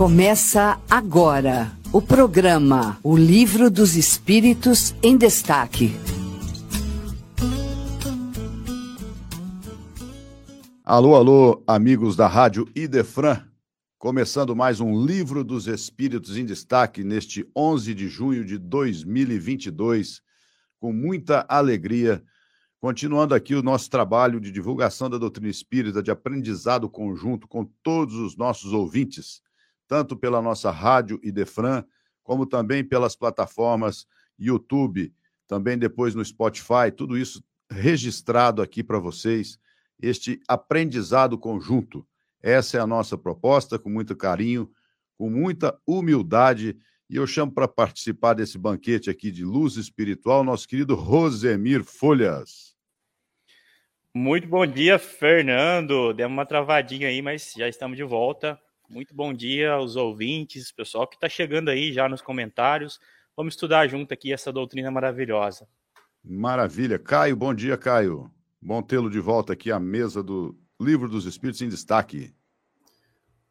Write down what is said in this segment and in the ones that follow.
Começa agora o programa O Livro dos Espíritos em Destaque. Alô, alô, amigos da Rádio Idefran. Começando mais um Livro dos Espíritos em Destaque neste 11 de junho de 2022, com muita alegria. Continuando aqui o nosso trabalho de divulgação da doutrina espírita, de aprendizado conjunto com todos os nossos ouvintes tanto pela nossa rádio Idefran, como também pelas plataformas YouTube, também depois no Spotify, tudo isso registrado aqui para vocês, este aprendizado conjunto. Essa é a nossa proposta, com muito carinho, com muita humildade, e eu chamo para participar desse banquete aqui de luz espiritual nosso querido Rosemir Folhas. Muito bom dia, Fernando. Deu uma travadinha aí, mas já estamos de volta. Muito bom dia aos ouvintes, pessoal que está chegando aí já nos comentários. Vamos estudar junto aqui essa doutrina maravilhosa. Maravilha. Caio, bom dia, Caio. Bom tê-lo de volta aqui à mesa do Livro dos Espíritos em Destaque.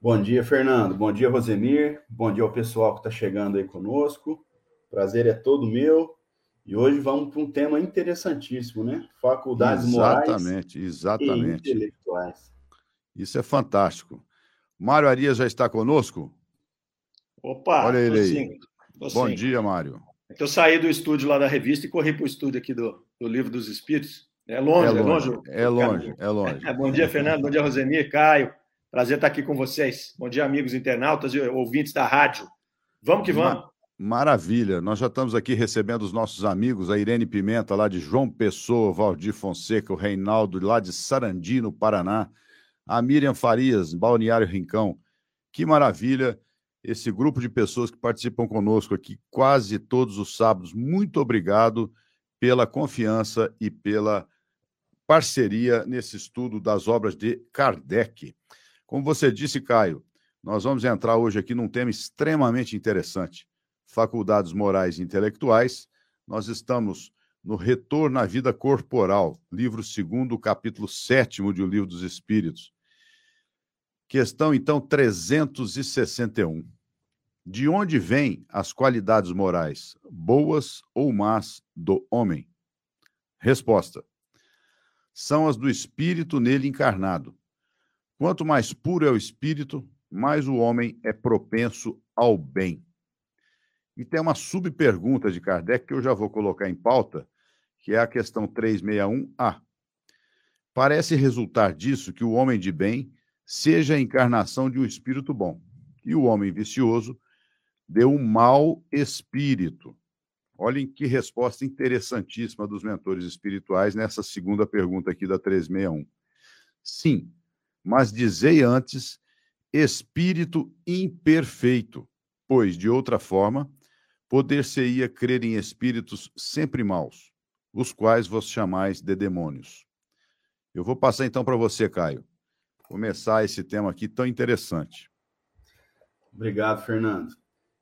Bom dia, Fernando. Bom dia, Rosemir. Bom dia ao pessoal que está chegando aí conosco. Prazer é todo meu. E hoje vamos para um tema interessantíssimo, né? Faculdades exatamente, morais exatamente. e intelectuais. Isso é fantástico. Mário Arias já está conosco? Opa! Olha ele aí. sim, Bom sim. dia, Mário. É que eu saí do estúdio lá da revista e corri para o estúdio aqui do, do Livro dos Espíritos. É longe, é longe. É longe, é longe. Bom dia, Fernando. Bom dia, Rosemir, Caio. Prazer estar aqui com vocês. Bom dia, amigos internautas e ouvintes da rádio. Vamos que vamos. Maravilha. Nós já estamos aqui recebendo os nossos amigos, a Irene Pimenta, lá de João Pessoa, Valdir Fonseca, o Reinaldo, lá de Sarandi, no Paraná, a Miriam Farias, Balneário Rincão. Que maravilha esse grupo de pessoas que participam conosco aqui quase todos os sábados. Muito obrigado pela confiança e pela parceria nesse estudo das obras de Kardec. Como você disse, Caio, nós vamos entrar hoje aqui num tema extremamente interessante: faculdades morais e intelectuais. Nós estamos no Retorno à Vida Corporal, livro segundo, capítulo sétimo de O Livro dos Espíritos. Questão, então, 361. De onde vêm as qualidades morais, boas ou más, do homem? Resposta: São as do espírito nele encarnado. Quanto mais puro é o espírito, mais o homem é propenso ao bem. E tem uma subpergunta de Kardec que eu já vou colocar em pauta, que é a questão 361A. Parece resultar disso que o homem de bem seja a encarnação de um espírito bom, e o homem vicioso deu um mau espírito. Olhem que resposta interessantíssima dos mentores espirituais nessa segunda pergunta aqui da 361. Sim, mas dizei antes espírito imperfeito, pois de outra forma poder-se-ia crer em espíritos sempre maus, os quais vos chamais de demônios. Eu vou passar então para você, Caio, começar esse tema aqui tão interessante. Obrigado, Fernando.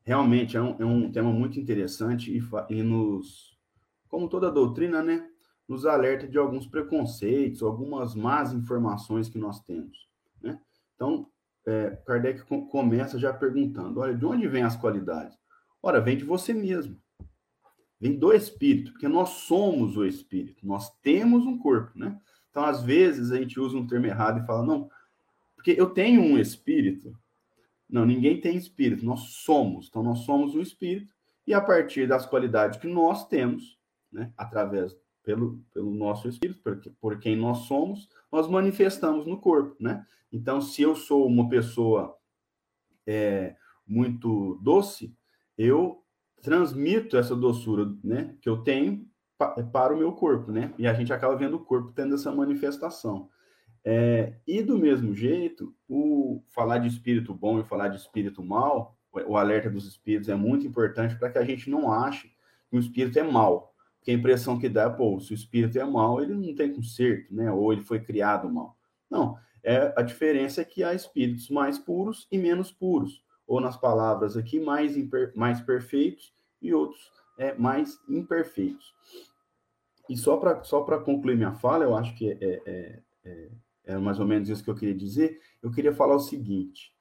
Realmente é um, é um tema muito interessante e, e, nos, como toda doutrina, né, nos alerta de alguns preconceitos, algumas más informações que nós temos. Né? Então, é, Kardec começa já perguntando: olha, de onde vêm as qualidades? Ora, vem de você mesmo. Vem do espírito, porque nós somos o espírito, nós temos um corpo, né? Então, às vezes, a gente usa um termo errado e fala, não, porque eu tenho um espírito. Não, ninguém tem espírito, nós somos. Então, nós somos o espírito, e a partir das qualidades que nós temos, né, através pelo, pelo nosso espírito, por, por quem nós somos, nós manifestamos no corpo, né? Então, se eu sou uma pessoa é, muito doce, eu transmito essa doçura, né, que eu tenho pa, para o meu corpo, né? E a gente acaba vendo o corpo tendo essa manifestação. É, e do mesmo jeito, o falar de espírito bom e falar de espírito mal, o, alerta dos espíritos é muito importante para que a gente não ache que o espírito é mal. Porque a impressão que dá é, pô, se o espírito é mal, ele não tem conserto, né? Ou ele foi criado mal. Não, é, a diferença é que há espíritos mais puros e menos puros ou nas palavras aqui, mais, imper, mais perfeitos e outros é, mais imperfeitos. E só para só concluir minha fala, eu acho que é, é, é, é, mais ou menos isso que eu queria dizer, eu queria falar o seguinte,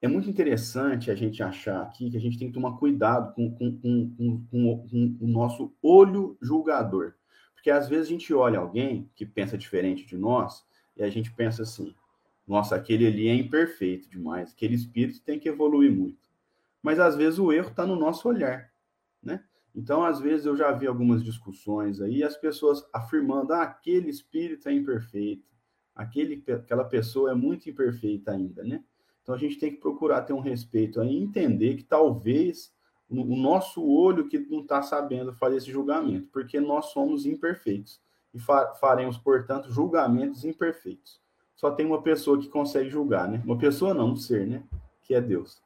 é muito interessante a gente achar aqui que a gente tem que tomar cuidado com, com, com, com, o nosso olho julgador. Porque às vezes a gente olha alguém que pensa diferente de nós e a gente pensa assim: nossa, aquele ali é imperfeito demais, aquele espírito tem que evoluir muito. Mas às vezes o erro está no nosso olhar, né? Então, às vezes, eu já vi algumas discussões aí, as pessoas afirmando: ah, aquele espírito é imperfeito, aquele, aquela pessoa é muito imperfeita ainda, né? Então a gente tem que procurar ter um respeito aí, entender que talvez o nosso olho que não está sabendo fazer esse julgamento, porque nós somos imperfeitos e faremos, portanto, julgamentos imperfeitos. Só tem uma pessoa que consegue julgar, né? Uma pessoa não, um ser, né? Que é Deus.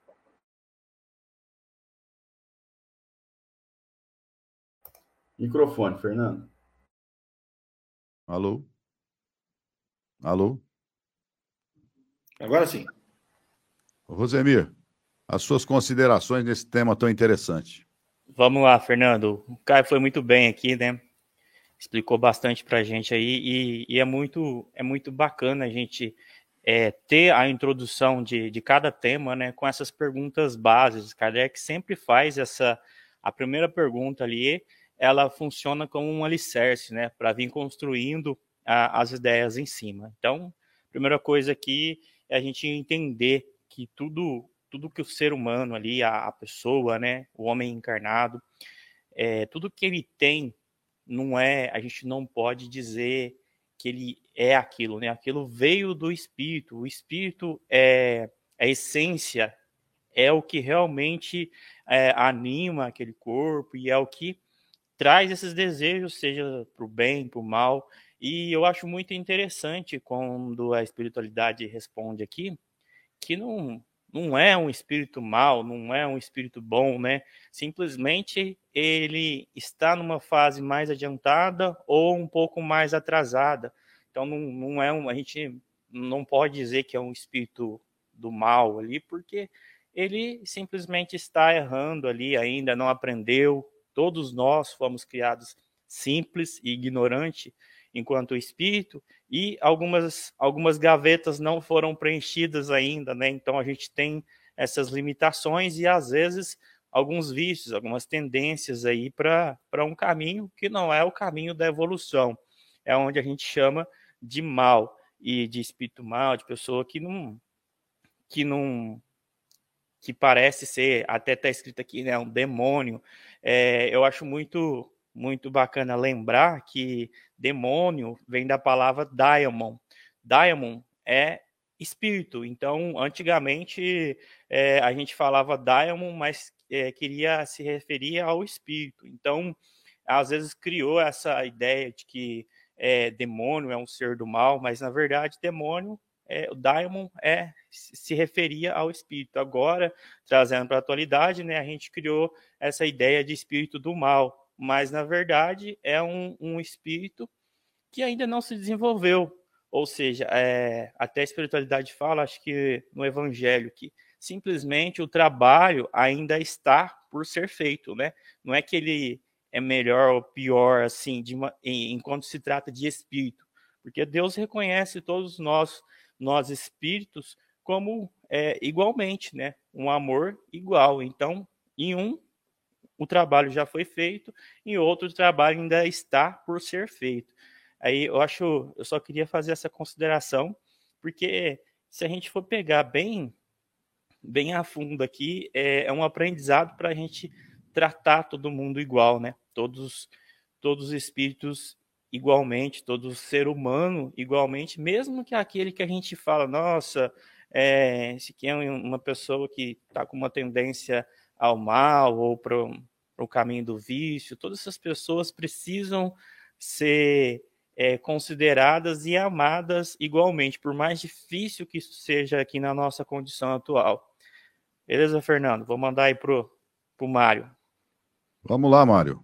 Microfone, Fernando. Alô? Alô? Agora sim. Rosemir, as suas considerações nesse tema tão interessante. Vamos lá, Fernando. O Caio foi muito bem aqui, né? Explicou bastante para a gente aí e, e, é muito é muito bacana a gente é, ter a introdução de, de cada tema, né? Com essas perguntas básicas. Kardec sempre faz essa a primeira pergunta ali, ela funciona como um alicerce, né? Para vir construindo a, as ideias em cima. Então, primeira coisa aqui é a gente entender que tudo tudo que o ser humano ali, a, a pessoa, né, o homem encarnado, é, tudo que ele tem não é, a gente não pode dizer que ele é aquilo, né? Aquilo veio do espírito. O espírito é a essência, é o que realmente é, anima aquele corpo e é o que traz esses desejos, seja para o bem, para o mal. E eu acho muito interessante quando a espiritualidade responde aqui, que não, não é um espírito mal, não é um espírito bom, né? Simplesmente ele está numa fase mais adiantada ou um pouco mais atrasada. Então não, não é um, a gente não pode dizer que é um espírito do mal ali, porque ele simplesmente está errando ali ainda, não aprendeu. Todos nós fomos criados simples e ignorante enquanto espírito, e algumas, algumas gavetas não foram preenchidas ainda, né? Então a gente tem essas limitações e às vezes alguns vícios, algumas tendências aí para um caminho que não é o caminho da evolução. É onde a gente chama de mal e de espírito mal, de pessoa que não que não que parece ser, até está escrito aqui, né, um demônio. É, eu acho muito muito bacana lembrar que demônio vem da palavra daimon. Daimon é espírito. Então, antigamente é, a gente falava daimon, mas é, queria se referir ao espírito. Então, às vezes criou essa ideia de que é, demônio é um ser do mal, mas na verdade demônio é, o daimon é se referia ao espírito. Agora, trazendo para a atualidade, né, a gente criou essa ideia de espírito do mal mas na verdade é um, um espírito que ainda não se desenvolveu. Ou seja, é, até a espiritualidade fala, acho que no Evangelho, que simplesmente o trabalho ainda está por ser feito, né? Não é que ele é melhor ou pior, assim, uma, enquanto se trata de espírito, porque Deus reconhece todos nós, nós espíritos, como é, igualmente, né? Um amor igual. Então, em um o trabalho já foi feito e outro trabalho ainda está por ser feito. Aí eu acho, eu só queria fazer essa consideração, porque se a gente for pegar bem, bem a fundo aqui, é, é um aprendizado para a gente tratar todo mundo igual, né? Todos, todos os espíritos igualmente, todo ser humano igualmente, mesmo que aquele que a gente fala, nossa, é, esse aqui é uma pessoa que está com uma tendência ao mal ou para o caminho do vício, todas essas pessoas precisam ser é, consideradas e amadas igualmente, por mais difícil que isso seja aqui na nossa condição atual. Beleza, Fernando? Vou mandar aí pro, pro Mário. Vamos lá, Mário.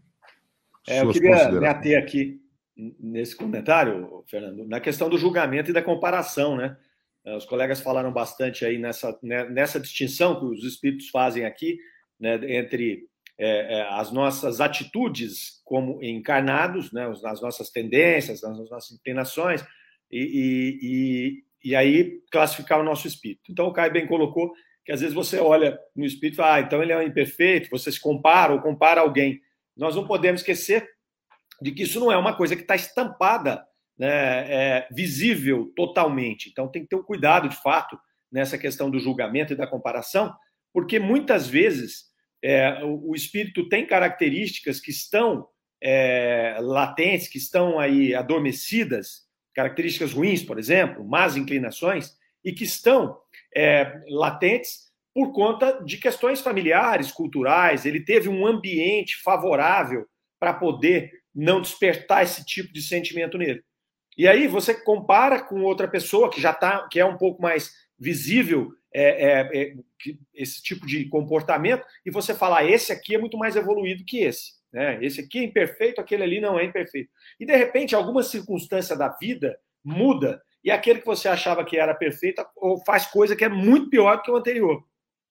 É, eu queria me ater aqui nesse comentário, Fernando, na questão do julgamento e da comparação, né? Os colegas falaram bastante aí nessa, né, nessa distinção que os espíritos fazem aqui, né, entre é, é, as nossas atitudes como encarnados, né, as nossas tendências, as nossas inclinações, e, e, e, aí classificar o nosso espírito. Então, o Caio bem colocou que às vezes você olha no espírito e fala, ah, então ele é um imperfeito, você se compara ou compara alguém. Nós não podemos esquecer de que isso não é uma coisa que está estampada, né, é, visível totalmente. Então tem que ter um cuidado, de fato, nessa questão do julgamento e da comparação, porque muitas vezes é, o, o, espírito tem características que estão é, latentes, que estão aí adormecidas, características ruins, por exemplo, más inclinações, e que estão é, latentes por conta de questões familiares, culturais. Ele teve um ambiente favorável para poder não despertar esse tipo de sentimento nele. E aí você compara com outra pessoa que já tá, que é um pouco mais visível é, é, é, esse tipo de comportamento, e você fala: ah, esse aqui é muito mais evoluído que esse. Né? Esse aqui é imperfeito, aquele ali não é imperfeito. E de repente, alguma circunstância da vida muda e aquele que você achava que era perfeito faz coisa que é muito pior do que o anterior.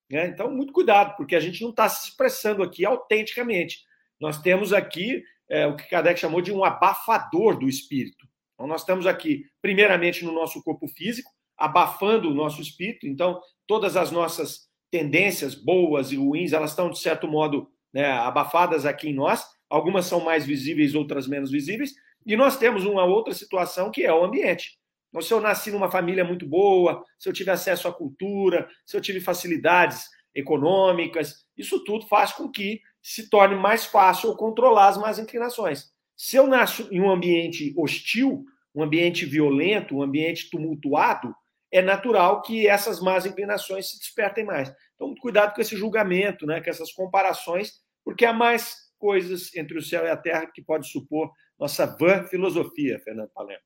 Né? Então, muito cuidado, porque a gente não está se expressando aqui autenticamente. Nós temos aqui é, o que Kardec chamou de um abafador do espírito. Então, nós estamos aqui, primeiramente, no nosso corpo físico, abafando o nosso espírito. Então, todas as nossas tendências boas e ruins, elas estão, de certo modo, né, abafadas aqui em nós. Algumas são mais visíveis, outras menos visíveis. E nós temos uma outra situação que é o ambiente. Então, se eu nasci numa família muito boa, se eu tive acesso à cultura, se eu tive facilidades econômicas, isso tudo faz com que se torne mais fácil controlar as más inclinações. Se eu nasço em um ambiente hostil, um ambiente violento, um ambiente tumultuado, é natural que essas más inclinações se despertem mais. Então, cuidado com esse julgamento, né, com essas comparações, porque há mais coisas entre o céu e a terra que pode supor nossa vã filosofia, Fernando Palermo.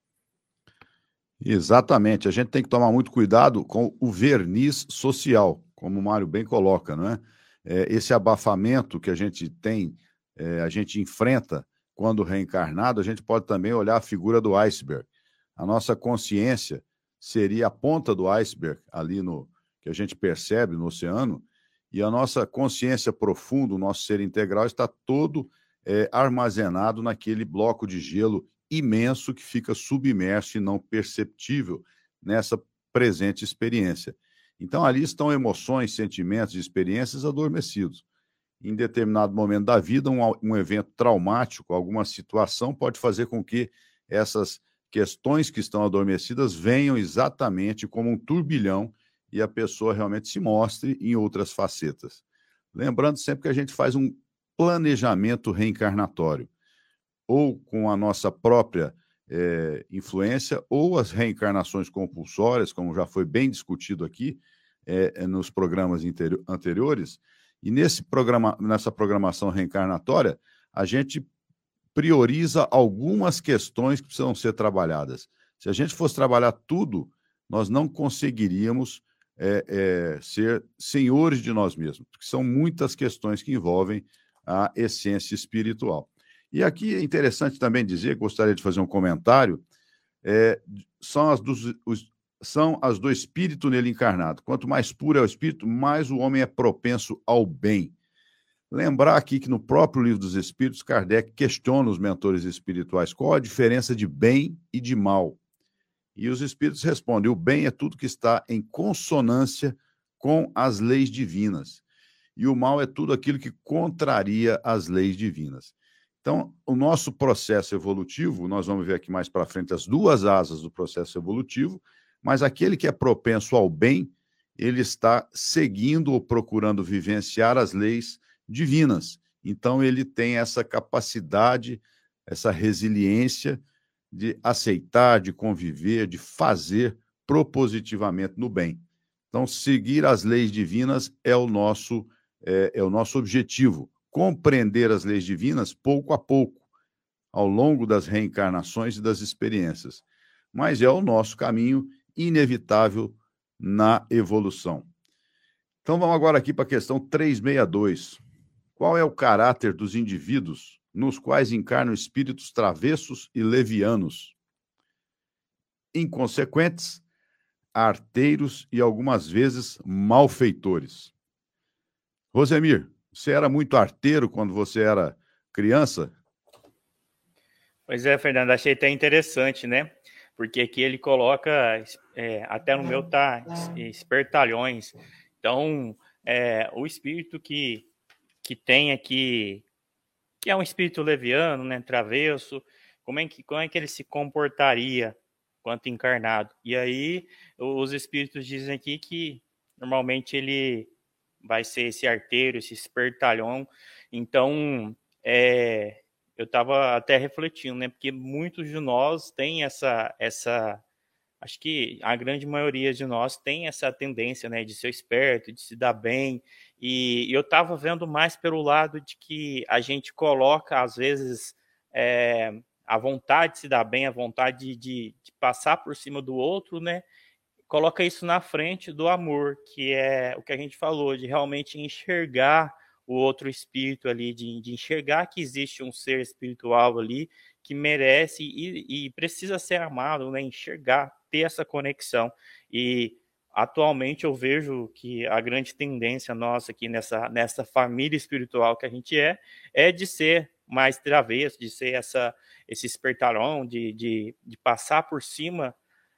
Exatamente. A gente tem que tomar muito cuidado com o verniz social, como o Mário bem coloca, não é? é esse abafamento que a gente tem, é, a gente enfrenta quando reencarnado, a gente pode também olhar a figura do iceberg. A nossa consciência seria a ponta do iceberg ali no que a gente percebe no oceano, e a nossa consciência profunda, o nosso ser integral está todo é, armazenado naquele bloco de gelo imenso que fica submerso e não perceptível nessa presente experiência. Então, ali estão emoções, sentimentos e experiências adormecidos. Em determinado momento da vida, um, um evento traumático, alguma situação, pode fazer com que essas questões que estão adormecidas venham exatamente como um turbilhão e a pessoa realmente se mostre em outras facetas. Lembrando sempre que a gente faz um planejamento reencarnatório ou com a nossa própria é, influência, ou as reencarnações compulsórias, como já foi bem discutido aqui é, nos programas anteriores. E nesse programa, nessa programação reencarnatória, a gente prioriza algumas questões que precisam ser trabalhadas. Se a gente fosse trabalhar tudo, nós não conseguiríamos é, é, ser senhores de nós mesmos, porque são muitas questões que envolvem a essência espiritual. E aqui é interessante também dizer, gostaria de fazer um comentário, é, são, as dos, os, são as do espírito nele encarnado. Quanto mais puro é o espírito, mais o homem é propenso ao bem. Lembrar aqui que no próprio livro dos Espíritos, Kardec questiona os mentores espirituais qual a diferença de bem e de mal. E os Espíritos respondem: o bem é tudo que está em consonância com as leis divinas, e o mal é tudo aquilo que contraria as leis divinas. Então, o nosso processo evolutivo, nós vamos ver aqui mais para frente as duas asas do processo evolutivo, mas aquele que é propenso ao bem, ele está seguindo ou procurando vivenciar as leis divinas. Então, ele tem essa capacidade, essa resiliência de aceitar, de conviver, de fazer propositivamente no bem. Então, seguir as leis divinas é o nosso, é, é o nosso objetivo compreender as leis divinas pouco a pouco, ao longo das reencarnações e das experiências. Mas é o nosso caminho inevitável na evolução. Então vamos agora aqui para a questão 362. Qual é o caráter dos indivíduos nos quais encarnam espíritos travessos e levianos? Inconsequentes, arteiros e algumas vezes malfeitores. Rosemir, você era muito arteiro quando você era criança? Pois é, Fernando, achei até interessante, né? Porque aqui ele coloca, é, até no meu tá, espertalhões. Então, é, o espírito que, que tem aqui, que é um espírito leviano, né, travesso, como é que, como é que ele se comportaria quanto encarnado? E aí, os espíritos dizem aqui que normalmente ele vai ser esse arteiro, esse espertalhão. Então, é, eu estava até refletindo, né? Porque muitos de nós têm essa, essa, acho que a grande maioria de nós tem essa tendência, né, de ser esperto, de se dar bem. E, eu estava vendo mais pelo lado de que a gente coloca às vezes é, a vontade de se dar bem, a vontade de, de, passar por cima do outro, né? Coloca isso na frente do amor, que é o que a gente falou, de realmente enxergar o outro espírito ali, de, de enxergar que existe um ser espiritual ali que merece e, e precisa ser amado, né? enxergar, ter essa conexão. E atualmente eu vejo que a grande tendência nossa aqui nessa, nessa família espiritual que a gente é, é de ser mais travesso, de ser essa, esse espertalhão, de, de, de passar por cima,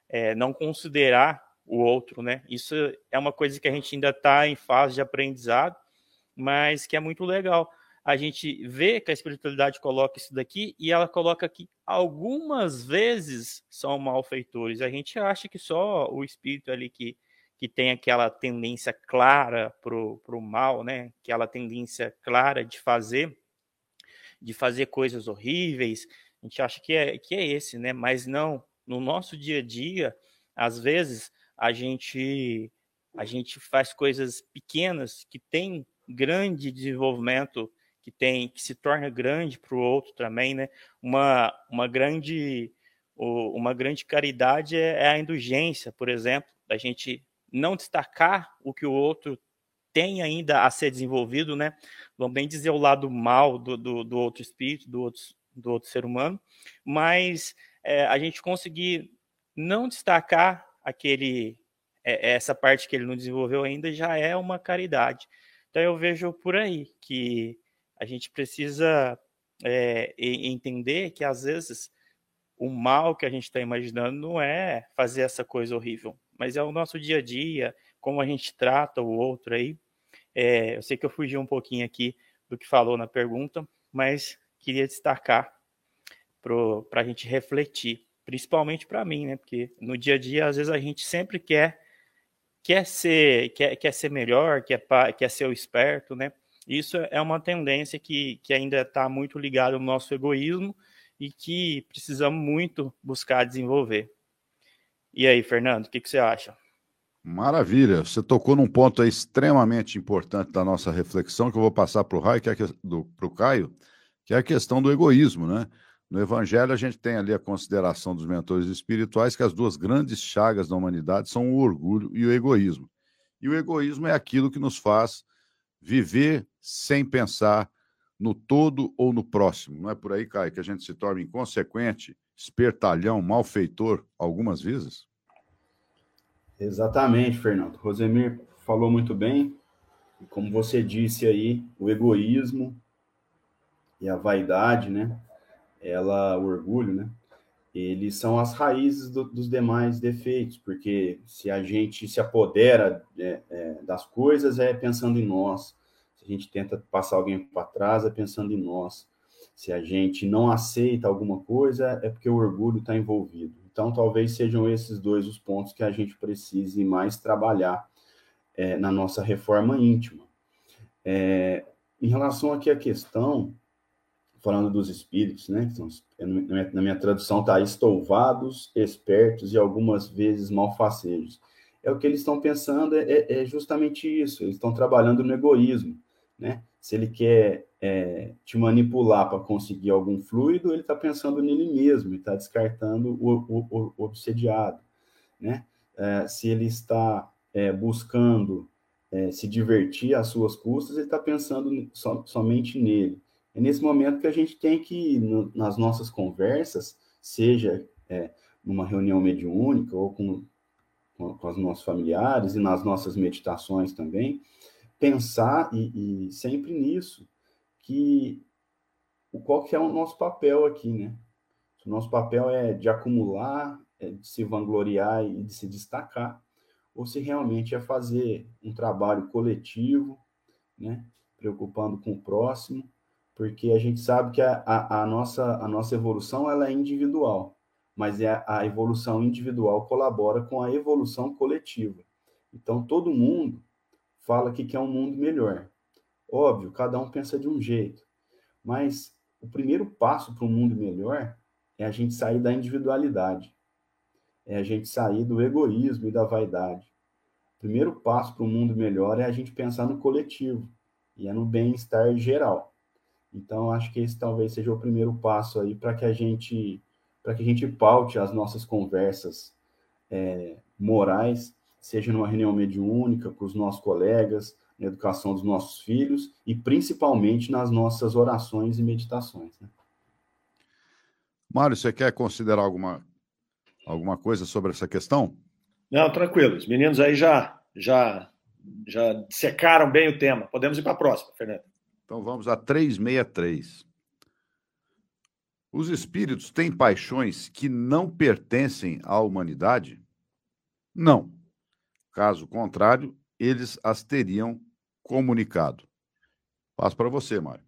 é, não considerar o outro, né? Isso é uma coisa que a gente ainda está em fase de aprendizado, mas que é muito legal. A gente vê que a espiritualidade coloca isso daqui e ela coloca que algumas vezes são malfeitores. A gente acha que só o espírito ali que, que tem aquela tendência clara para o mal, né? aquela tendência clara de fazer, de fazer coisas horríveis, a gente acha que é, que é esse, né? Mas não, no nosso dia a dia, às vezes a gente a gente faz coisas pequenas que têm grande desenvolvimento que tem que se torna grande para o outro também, né? Uma, uma grande uma grande caridade é, é a indulgência, por exemplo, da gente não destacar o que o outro tem ainda a ser desenvolvido, né? Vamos bem dizer o lado mal do, do, do outro espírito, do outro, do outro ser humano, mas é, a gente conseguir não destacar aquele é, essa parte que ele não desenvolveu ainda já é uma caridade. Então eu vejo por aí que a gente precisa é, entender que às vezes o mal que a gente está imaginando não é fazer essa coisa horrível, mas é o nosso dia a dia, como a gente trata o outro aí. É, eu sei que eu fugi um pouquinho aqui do que falou na pergunta, mas queria destacar para a gente refletir, principalmente para mim, né? Porque no dia a dia, às vezes, a gente sempre quer quer ser, quer, quer ser melhor, quer, quer ser o esperto, né? Isso é uma tendência que, que ainda está muito ligada ao nosso egoísmo e que precisamos muito buscar desenvolver. E aí, Fernando, o que, que você acha? Maravilha, você tocou num ponto extremamente importante da nossa reflexão que eu vou passar para o Raio, que é para o Caio, que é a questão do egoísmo, né? No Evangelho, a gente tem ali a consideração dos mentores espirituais que as duas grandes chagas da humanidade são o orgulho e o egoísmo. E o egoísmo é aquilo que nos faz viver sem pensar no todo ou no próximo. Não é por aí, Caio, que a gente se torna inconsequente, espertalhão, malfeitor algumas vezes? Exatamente, Fernando. Rosemir falou muito bem. Como você disse aí, o egoísmo e a vaidade, né? ela, o orgulho, né? Eles são as raízes do, dos demais defeitos, porque se a gente se apodera é, é, das coisas é pensando em nós, gente tenta passar alguém para trás é pensando em nós, se a gente não aceita alguma coisa é porque o orgulho está envolvido. Então, talvez sejam esses dois os pontos que a gente precise mais trabalhar é, na nossa reforma íntima. É, em relação aqui à questão falando dos espíritos, né? São, na minha tradução está estouvados, espertos e algumas vezes malfacejos. É o que eles estão pensando, é, é, é justamente isso. Eles estão trabalhando no egoísmo, né? Se ele quer é, te manipular para conseguir algum fluido, ele está pensando nele mesmo, está descartando o, o, o, obsediado, né? É, se ele está é, buscando é, se divertir às suas custas, ele está pensando so, somente nele. É nesse momento que a gente tem que, no, nas nossas conversas, seja é, numa reunião mediúnica ou com, com, com, os nossos familiares e nas nossas meditações também, pensar e, e sempre nisso, que qual que é o nosso papel aqui, né? O nosso papel é de acumular, é de se vangloriar e de se destacar, ou se realmente é fazer um trabalho coletivo, né, preocupando com o próximo, porque a gente sabe que a, a, a nossa, a nossa evolução ela é individual, mas é a evolução individual colabora com a evolução coletiva. Então, todo mundo fala que quer um mundo melhor. Óbvio, cada um pensa de um jeito, mas o primeiro passo para um mundo melhor é a gente sair da individualidade, é a gente sair do egoísmo e da vaidade. O primeiro passo para um mundo melhor é a gente pensar no coletivo e é no bem-estar geral. Então, acho que esse talvez seja o primeiro passo aí para que a gente para que a gente paute as nossas conversas é, morais, seja numa reunião mediúnica com os nossos colegas, na educação dos nossos filhos e principalmente nas nossas orações e meditações. Né? Mário, você quer considerar alguma, alguma coisa sobre essa questão? Não, tranquilo. Os meninos aí já, já, já secaram bem o tema. Podemos ir para a próxima, Fernando. Então vamos a 363. Os espíritos têm paixões que não pertencem à humanidade? Não. Caso contrário, eles as teriam comunicado. Passo para você, Mário.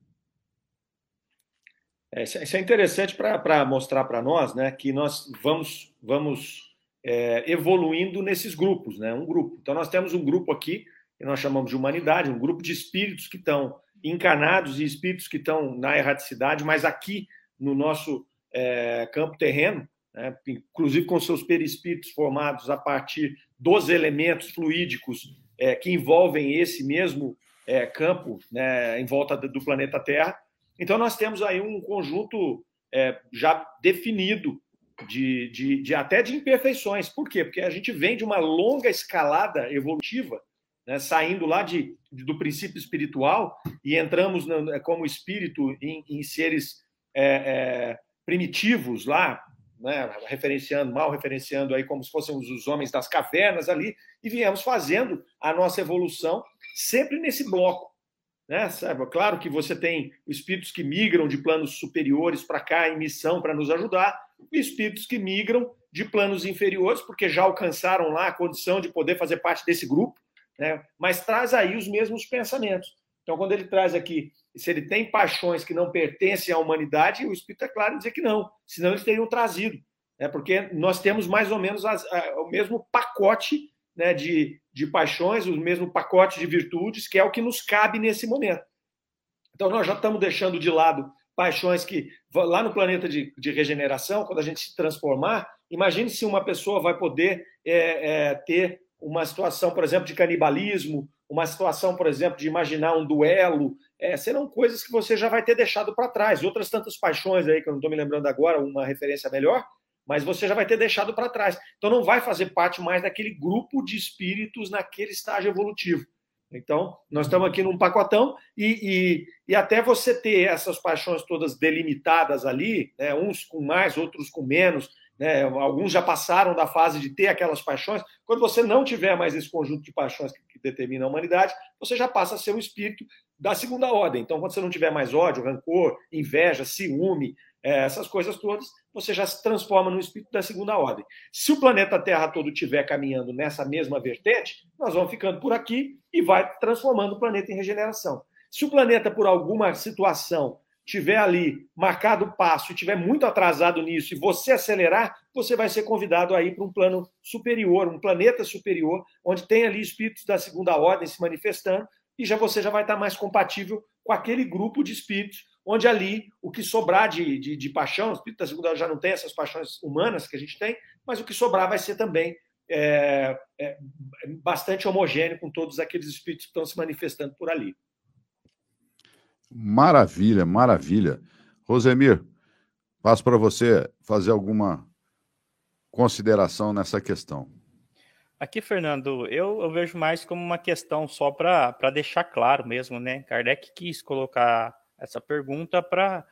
É, isso é interessante para mostrar para nós né, que nós vamos, vamos é, evoluindo nesses grupos, né? Um grupo. Então, nós temos um grupo aqui que nós chamamos de humanidade, um grupo de espíritos que estão encarnados e espíritos que estão na erraticidade, mas aqui no nosso é, campo terreno, né, inclusive com seus perispíritos formados a partir dos elementos fluídicos é, que envolvem esse mesmo é, campo né, em volta do planeta Terra. Então, nós temos aí um conjunto é, já definido de, de, de, até de imperfeições. Por quê? Porque a gente vem de uma longa escalada evolutiva, né, saindo lá de, do princípio espiritual e entramos como espírito em, em seres é, é, primitivos lá, né, referenciando, mal referenciando aí como se fôssemos os homens das cavernas ali, e viemos fazendo a nossa evolução sempre nesse bloco. Né? Sabe? Claro que você tem espíritos que migram de planos superiores para cá em missão para nos ajudar, e espíritos que migram de planos inferiores, porque já alcançaram lá a condição de poder fazer parte desse grupo, né? mas traz aí os mesmos pensamentos. Então, quando ele traz aqui, se ele tem paixões que não pertencem à humanidade, o Espírito é claro em dizer que não, senão eles teriam trazido. Né? Porque nós temos mais ou menos as, a, o mesmo pacote né, de, de paixões, o mesmo pacote de virtudes, que é o que nos cabe nesse momento. Então, nós já estamos deixando de lado paixões que, lá no planeta de, de regeneração, quando a gente se transformar, imagine se uma pessoa vai poder é, é, ter uma situação, por exemplo, de canibalismo uma situação, por exemplo, de imaginar um duelo, é, serão coisas que você já vai ter deixado para trás. Outras tantas paixões aí, que eu não estou me lembrando agora, uma referência melhor, mas você já vai ter deixado para trás. Então não vai fazer parte mais daquele grupo de espíritos naquele estágio evolutivo. Então, nós estamos aqui num pacotão e, e, e até você ter essas paixões todas delimitadas ali, né, uns com mais, outros com menos, né? Alguns já passaram da fase de ter aquelas paixões. Quando você não tiver mais esse conjunto de paixões que, que determina a humanidade, você já passa a ser um espírito da segunda ordem. Então, quando você não tiver mais ódio, rancor, inveja, ciúme, é, essas coisas todas, você já se transforma no espírito da segunda ordem. Se o planeta Terra todo estiver caminhando nessa mesma vertente, nós vamos ficando por aqui e vai transformando o planeta em regeneração. Se o planeta, por alguma situação, tiver ali marcado o passo e tiver muito atrasado nisso e você acelerar, você vai ser convidado a ir para um plano superior, um planeta superior, onde tem ali espíritos da segunda ordem se manifestando e já você já vai estar mais compatível com aquele grupo de espíritos, onde ali o que sobrar de, de, de paixão, o espírito da segunda já não tem essas paixões humanas que a gente tem, mas o que sobrar vai ser também é, é, bastante homogêneo com todos aqueles espíritos que estão se manifestando por ali. Maravilha, maravilha. Rosemir, passo para você fazer alguma consideração nessa questão. Aqui, Fernando, eu, eu vejo mais como uma questão só para deixar claro mesmo, né? Kardec quis colocar essa pergunta para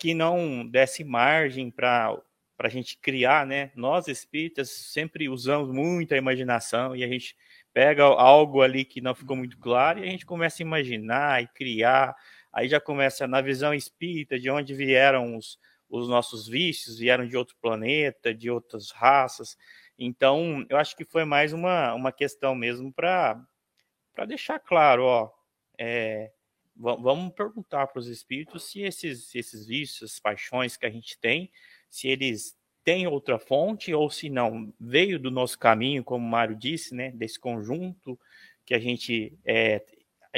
que não desse margem para a gente criar, né? Nós espíritas sempre usamos muito a imaginação e a gente pega algo ali que não ficou muito claro e a gente começa a imaginar e criar Aí já começa na visão espírita, de onde vieram os, os nossos vícios, vieram de outro planeta, de outras raças. Então, eu acho que foi mais uma, uma questão mesmo para deixar claro, ó, é, vamos perguntar para os espíritos se esses, esses vícios, paixões que a gente tem, se eles têm outra fonte ou se não veio do nosso caminho, como o Mário disse, né, desse conjunto que a gente é,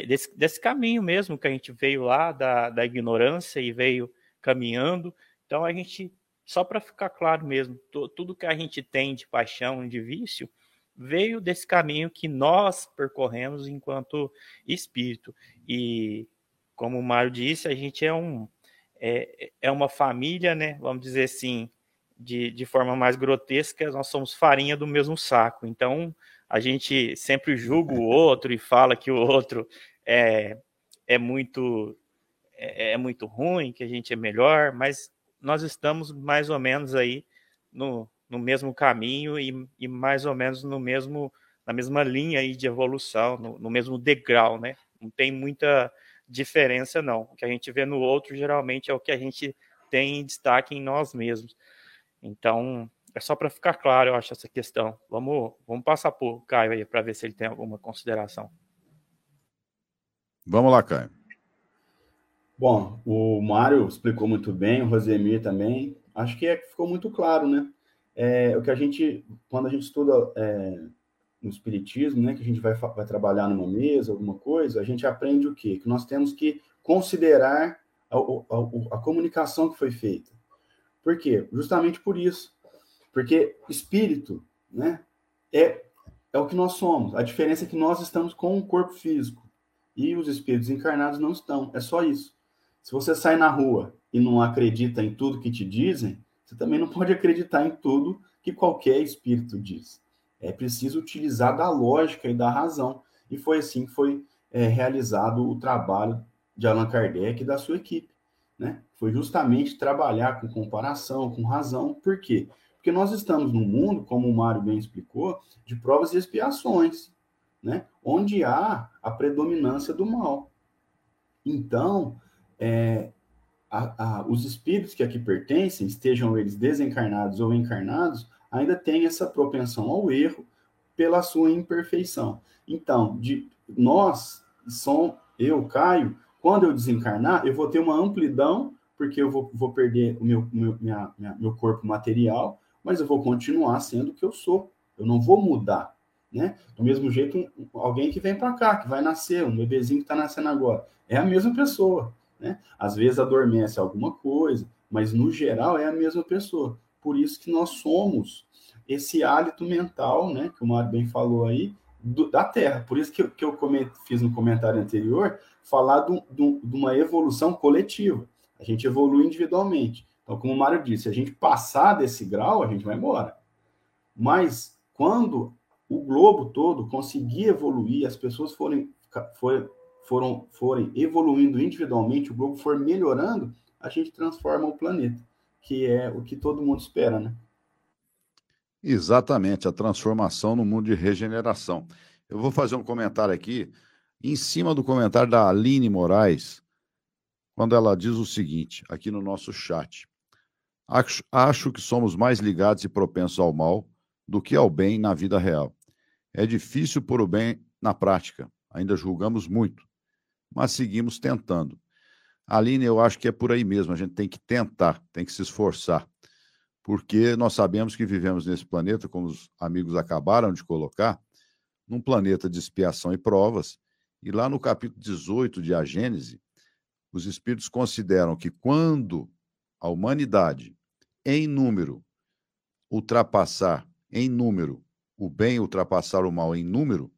desse, desse caminho mesmo que a gente veio lá da, da ignorância e veio caminhando. Então a gente só para ficar claro mesmo, tudo que a gente tem de paixão, de vício, veio desse caminho que nós percorremos enquanto espírito. E, como o Mário disse, a gente é, um, é, é uma família, né? Vamos dizer assim, de, de forma mais grotesca, nós somos farinha do mesmo saco. Então, a gente sempre julga o outro e fala que o outro é, é muito é, é muito ruim, que a gente é melhor, mas nós estamos mais ou menos aí no, no mesmo caminho e, e mais ou menos no mesmo na mesma linha aí de evolução, no, no, mesmo degrau, né? Não tem muita diferença não. O que a gente vê no outro geralmente é o que a gente tem em destaque em nós mesmos. Então, é só para ficar claro, eu acho essa questão. Vamos, vamos passar por Caio aí para ver se ele tem alguma consideração. Vamos lá, Caio. Bom, o Mário explicou muito bem, o Rosemir também. Acho que é, ficou muito claro, né? É, o que a gente, quando a gente estuda é, no Espiritismo, né, que a gente vai, vai trabalhar numa mesa, alguma coisa, a gente aprende o quê? Que nós temos que considerar a, a, a comunicação que foi feita. Por quê? Justamente por isso. Porque espírito né, é, é o que nós somos. A diferença é que nós estamos com um corpo físico e os espíritos encarnados não estão. É só isso. Se você sai na rua e não acredita em tudo que te dizem, você também não pode acreditar em tudo que qualquer espírito diz. É preciso utilizar da lógica e da razão. E foi assim que foi é, realizado o trabalho de Allan Kardec e da sua equipe. Né? Foi justamente trabalhar com comparação, com razão. Por quê? Porque nós estamos num mundo, como o Mário bem explicou, de provas e expiações, né? onde há a predominância do mal. Então, é, a, a, os espíritos que aqui pertencem, estejam eles desencarnados ou encarnados, ainda têm essa propensão ao erro pela sua imperfeição. Então, de nós, som, eu, Caio, quando eu desencarnar, eu vou ter uma amplidão, porque eu vou, vou perder o meu, meu, minha, minha, meu corpo material, mas eu vou continuar sendo o que eu sou. Eu não vou mudar. Né? Do mesmo jeito, alguém que vem para cá, que vai nascer, um bebezinho que está nascendo agora, é a mesma pessoa. Né? Às vezes adormece alguma coisa, mas no geral é a mesma pessoa. Por isso que nós somos esse hálito mental, né, que o Mário bem falou aí, do, da Terra. Por isso que, que eu coment, fiz no comentário anterior, falar do, do, de uma evolução coletiva. A gente evolui individualmente. Então, como o Mário disse, se a gente passar desse grau, a gente vai embora. Mas quando o globo todo conseguir evoluir, as pessoas forem, forem foram, forem evoluindo individualmente, o globo for melhorando, a gente transforma o planeta, que é o que todo mundo espera, né? Exatamente, a transformação no mundo de regeneração. Eu vou fazer um comentário aqui, em cima do comentário da Aline Moraes, quando ela diz o seguinte, aqui no nosso chat. Acho, acho que somos mais ligados e propensos ao mal do que ao bem na vida real. É difícil pôr o bem na prática, ainda julgamos muito mas seguimos tentando. Aline, eu acho que é por aí mesmo, a gente tem que tentar, tem que se esforçar, porque nós sabemos que vivemos nesse planeta, como os amigos acabaram de colocar, num planeta de expiação e provas, e lá no capítulo 18 de A Gênese, os espíritos consideram que quando a humanidade, em número, ultrapassar, em número, o bem ultrapassar o mal em número,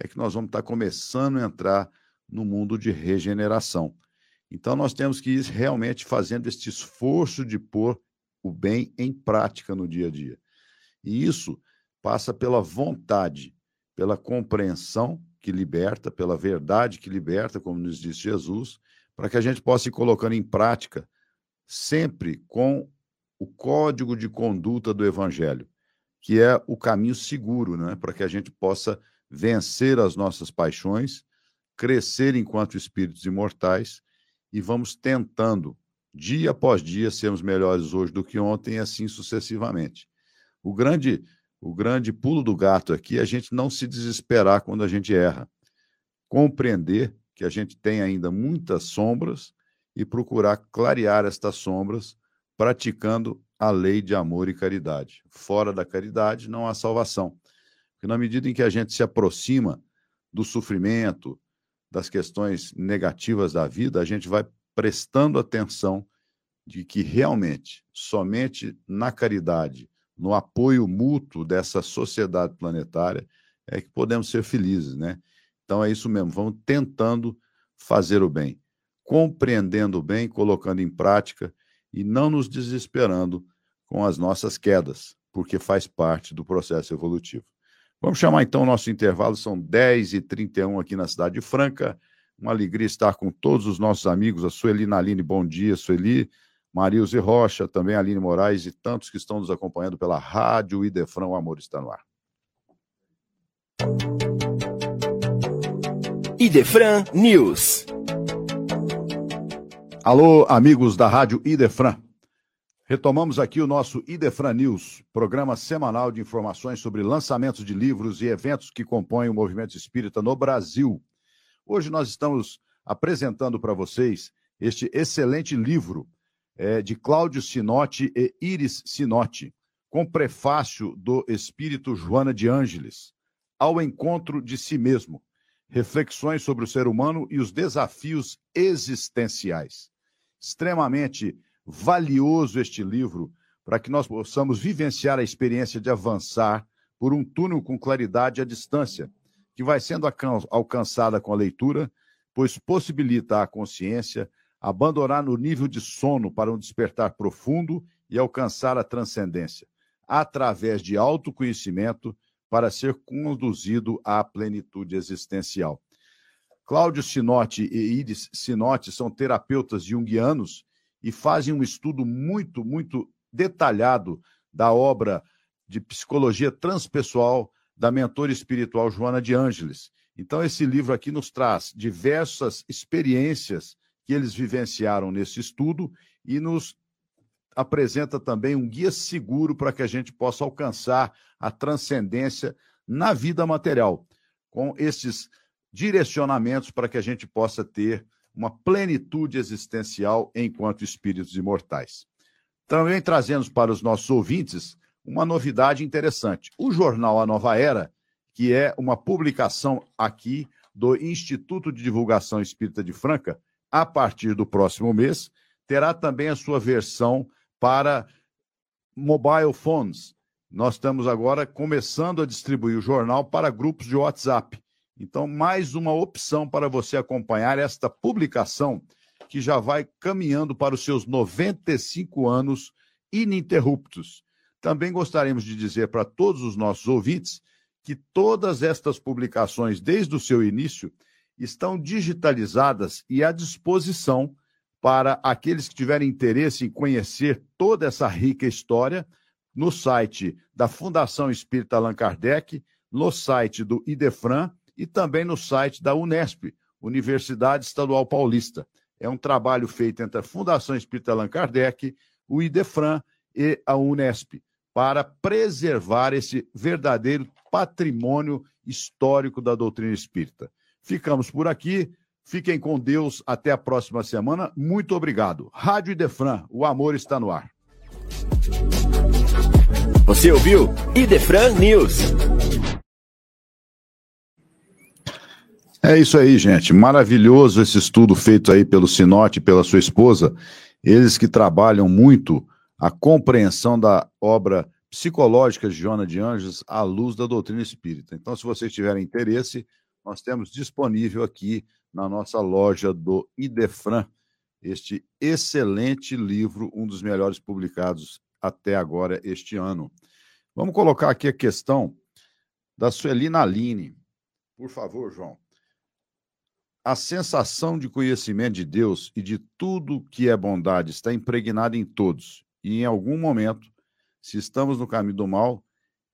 é que nós vamos estar começando a entrar no mundo de regeneração. Então, nós temos que ir realmente fazendo este esforço de pôr o bem em prática no dia a dia. E isso passa pela vontade, pela compreensão que liberta, pela verdade que liberta, como nos disse Jesus, para que a gente possa ir colocando em prática sempre com o código de conduta do Evangelho, que é o caminho seguro, né? para que a gente possa vencer as nossas paixões crescer enquanto espíritos imortais e vamos tentando, dia após dia, sermos melhores hoje do que ontem e assim sucessivamente. O grande o grande pulo do gato aqui é a gente não se desesperar quando a gente erra. Compreender que a gente tem ainda muitas sombras e procurar clarear estas sombras praticando a lei de amor e caridade. Fora da caridade não há salvação. Porque na medida em que a gente se aproxima do sofrimento, das questões negativas da vida, a gente vai prestando atenção de que realmente, somente na caridade, no apoio mútuo dessa sociedade planetária, é que podemos ser felizes, né? Então é isso mesmo, vamos tentando fazer o bem, compreendendo o bem, colocando em prática e não nos desesperando com as nossas quedas, porque faz parte do processo evolutivo. Vamos chamar então o nosso intervalo, são 10h31 aqui na cidade de Franca. Uma alegria estar com todos os nossos amigos, a Sueli Naline, bom dia, Sueli. Marilze Rocha, também Aline Moraes e tantos que estão nos acompanhando pela Rádio Idefran, o amor está no ar. Idefran News. Alô, amigos da Rádio Idefran. Retomamos aqui o nosso Idefran News, programa semanal de informações sobre lançamentos de livros e eventos que compõem o movimento espírita no Brasil. Hoje nós estamos apresentando para vocês este excelente livro é, de Cláudio Sinotti e Iris Sinotti, com prefácio do espírito Joana de Ângeles, ao encontro de si mesmo, reflexões sobre o ser humano e os desafios existenciais. Extremamente valioso este livro para que nós possamos vivenciar a experiência de avançar por um túnel com claridade à distância, que vai sendo alcançada com a leitura, pois possibilita à consciência abandonar no nível de sono para um despertar profundo e alcançar a transcendência, através de autoconhecimento para ser conduzido à plenitude existencial. Cláudio Sinotti e Iris Sinotti são terapeutas junguianos e fazem um estudo muito, muito detalhado da obra de psicologia transpessoal da mentora espiritual Joana de Ângeles. Então, esse livro aqui nos traz diversas experiências que eles vivenciaram nesse estudo e nos apresenta também um guia seguro para que a gente possa alcançar a transcendência na vida material, com esses direcionamentos para que a gente possa ter uma plenitude existencial enquanto espíritos imortais. Também trazemos para os nossos ouvintes uma novidade interessante. O jornal A Nova Era, que é uma publicação aqui do Instituto de Divulgação Espírita de Franca, a partir do próximo mês, terá também a sua versão para mobile phones. Nós estamos agora começando a distribuir o jornal para grupos de WhatsApp. Então, mais uma opção para você acompanhar esta publicação que já vai caminhando para os seus 95 anos ininterruptos. Também gostaríamos de dizer para todos os nossos ouvintes que todas estas publicações, desde o seu início, estão digitalizadas e à disposição para aqueles que tiverem interesse em conhecer toda essa rica história no site da Fundação Espírita Allan Kardec, no site do IDEFRAN e também no site da Unesp, Universidade Estadual Paulista. É um trabalho feito entre a Fundação Espírita Allan Kardec, o IDEFRAN e a Unesp, para preservar esse verdadeiro patrimônio histórico da doutrina espírita. Ficamos por aqui. Fiquem com Deus. Até a próxima semana. Muito obrigado. Rádio Idefran, o amor está no ar. Você ouviu Idefran News. É isso aí, gente. Maravilhoso esse estudo feito aí pelo Sinote e pela sua esposa. Eles que trabalham muito a compreensão da obra psicológica de Joana de Anjos à luz da doutrina espírita. Então, se vocês tiverem interesse, nós temos disponível aqui na nossa loja do Idefran este excelente livro, um dos melhores publicados até agora este ano. Vamos colocar aqui a questão da Suelina Aline. Por favor, João. A sensação de conhecimento de Deus e de tudo que é bondade está impregnada em todos. E em algum momento, se estamos no caminho do mal,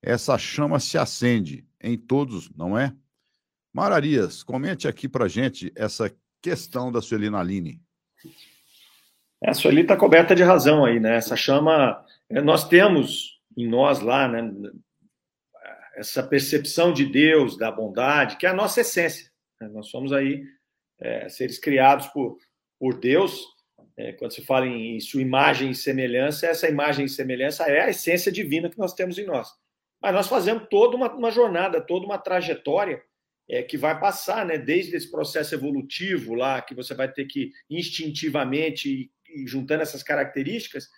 essa chama se acende em todos, não é? Mararias, comente aqui para gente essa questão da Sueli Naline. É, a Sueli está coberta de razão aí, né? Essa chama, é, nós temos em nós lá, né? essa percepção de Deus, da bondade, que é a nossa essência. Né? Nós somos aí é, seres criados por, por Deus. É, quando se fala em sua imagem e semelhança, essa imagem e semelhança é a essência divina que nós temos em nós. Mas nós fazemos toda uma, uma jornada, toda uma trajetória é, que vai passar, né, desde esse processo evolutivo lá, que você vai ter que instintivamente ir, ir juntando essas características,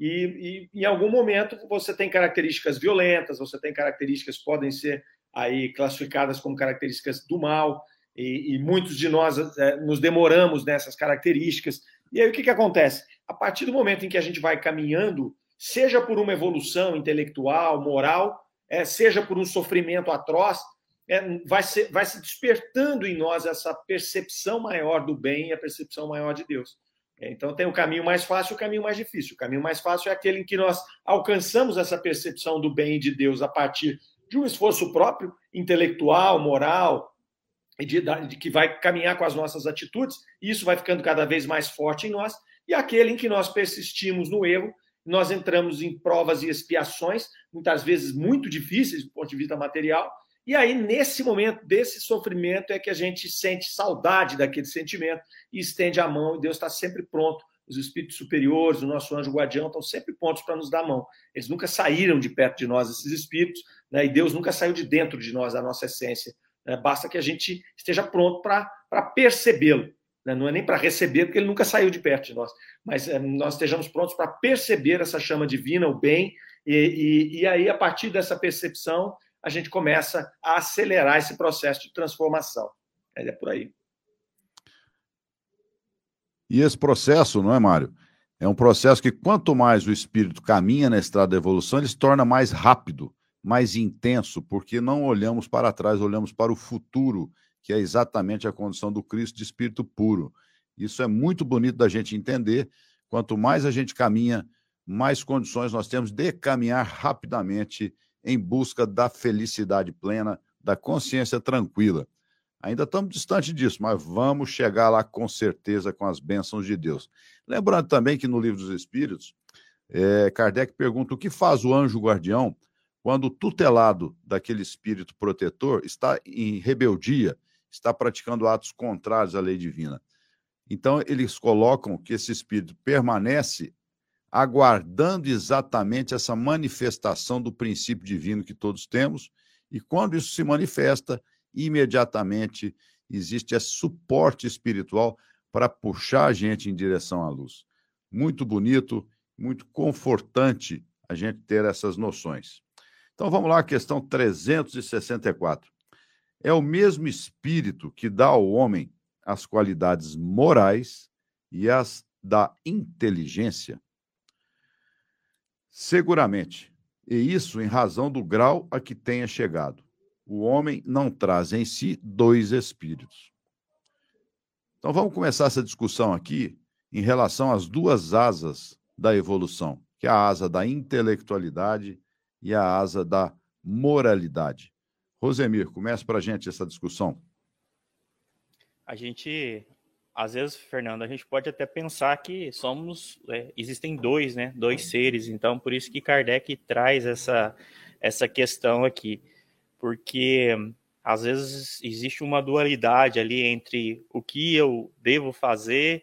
e, e, em algum momento você tem características violentas, você tem características que podem ser aí classificadas como características do mal, e, e muitos de nós é, nos demoramos nessas características. E aí o que, que acontece? A partir do momento em que a gente vai caminhando, seja por uma evolução intelectual, moral, é, seja por um sofrimento atroz, é, vai, ser, vai se despertando em nós essa percepção maior do bem e a percepção maior de Deus. Então, tem o caminho mais fácil e o caminho mais difícil. O caminho mais fácil é aquele em que nós alcançamos essa percepção do bem de Deus a partir de um esforço próprio, intelectual, moral, de, de, que vai caminhar com as nossas atitudes, e isso vai ficando cada vez mais forte em nós, e aquele em que nós persistimos no erro, nós entramos em provas e expiações, muitas vezes muito difíceis do ponto de vista material, e aí, nesse momento desse sofrimento, é que a gente sente saudade daquele sentimento e estende a mão, e Deus está sempre pronto. Os espíritos superiores, o nosso anjo guardião, estão sempre prontos para nos dar a mão. Eles nunca saíram de perto de nós, esses espíritos, né? e Deus nunca saiu de dentro de nós, da nossa essência. Né? Basta que a gente esteja pronto para percebê-lo. Né? Não é nem para receber, porque ele nunca saiu de perto de nós, mas é, nós estejamos prontos para perceber essa chama divina, o bem, e, e, e aí, a partir dessa percepção, a gente começa a acelerar esse processo de transformação. É por aí. E esse processo, não é, Mário? É um processo que quanto mais o espírito caminha na estrada da evolução, ele se torna mais rápido, mais intenso, porque não olhamos para trás, olhamos para o futuro, que é exatamente a condição do Cristo de espírito puro. Isso é muito bonito da gente entender. Quanto mais a gente caminha, mais condições nós temos de caminhar rapidamente em busca da felicidade plena, da consciência tranquila. Ainda estamos distante disso, mas vamos chegar lá com certeza com as bênçãos de Deus. Lembrando também que no Livro dos Espíritos, é, Kardec pergunta o que faz o anjo guardião quando tutelado daquele espírito protetor está em rebeldia, está praticando atos contrários à lei divina. Então, eles colocam que esse espírito permanece aguardando exatamente essa manifestação do princípio divino que todos temos, e quando isso se manifesta, imediatamente existe esse suporte espiritual para puxar a gente em direção à luz. Muito bonito, muito confortante a gente ter essas noções. Então vamos lá, questão 364. É o mesmo espírito que dá ao homem as qualidades morais e as da inteligência? Seguramente, e isso em razão do grau a que tenha chegado. O homem não traz em si dois espíritos. Então vamos começar essa discussão aqui em relação às duas asas da evolução, que é a asa da intelectualidade e a asa da moralidade. Rosemir, comece para a gente essa discussão. A gente às vezes, Fernando, a gente pode até pensar que somos, é, existem dois, né, dois seres, então por isso que Kardec traz essa, essa questão aqui, porque às vezes existe uma dualidade ali entre o que eu devo fazer,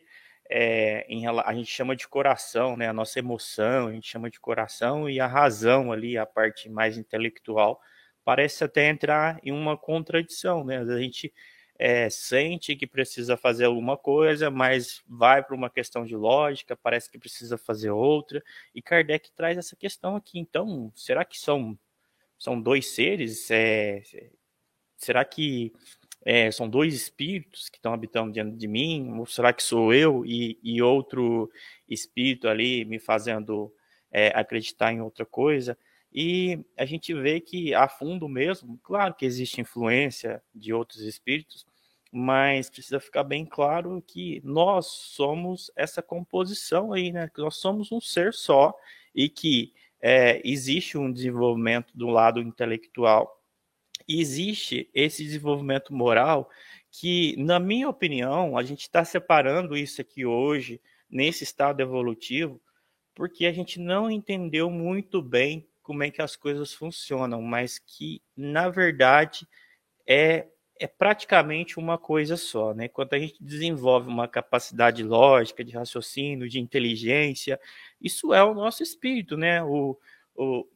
é, em, a gente chama de coração, né, a nossa emoção, a gente chama de coração, e a razão ali, a parte mais intelectual, parece até entrar em uma contradição, né, a gente é, sente que precisa fazer alguma coisa, mas vai para uma questão de lógica, parece que precisa fazer outra, e Kardec traz essa questão aqui. Então, será que são, são dois seres? É, será que é, são dois espíritos que estão habitando dentro de mim? Ou será que sou eu e, e outro espírito ali me fazendo é, acreditar em outra coisa? E a gente vê que a fundo mesmo, claro que existe influência de outros espíritos, mas precisa ficar bem claro que nós somos essa composição aí, né? Que nós somos um ser só e que é, existe um desenvolvimento do lado intelectual, existe esse desenvolvimento moral que, na minha opinião, a gente está separando isso aqui hoje nesse estado evolutivo porque a gente não entendeu muito bem como é que as coisas funcionam, mas que na verdade é é praticamente uma coisa só, né? Quando a gente desenvolve uma capacidade lógica, de raciocínio, de inteligência, isso é o nosso espírito, né? O, o,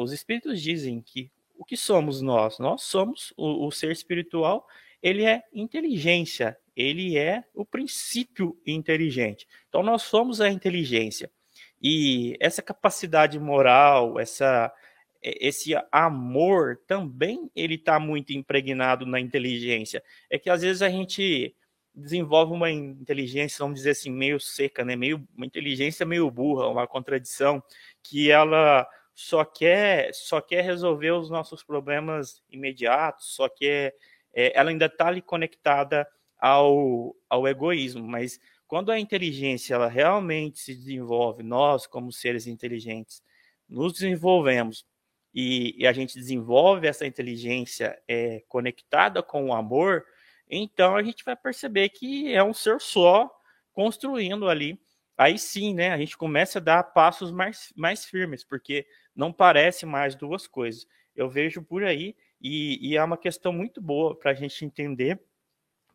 os espíritos dizem que o que somos nós? Nós somos o, o ser espiritual, ele é inteligência, ele é o princípio inteligente. Então nós somos a inteligência. E essa capacidade moral, essa esse amor também ele está muito impregnado na inteligência. É que às vezes a gente desenvolve uma inteligência, vamos dizer assim, meio seca, né? Meio uma inteligência meio burra, uma contradição que ela só quer só quer resolver os nossos problemas imediatos, só quer é, ela ainda está ali conectada ao, ao egoísmo, mas quando a inteligência ela realmente se desenvolve, nós como seres inteligentes nos desenvolvemos e, e a gente desenvolve essa inteligência é, conectada com o amor, então a gente vai perceber que é um ser só construindo ali. Aí sim, né? A gente começa a dar passos mais, mais firmes, porque não parece mais duas coisas. Eu vejo por aí, e, e é uma questão muito boa para a gente entender,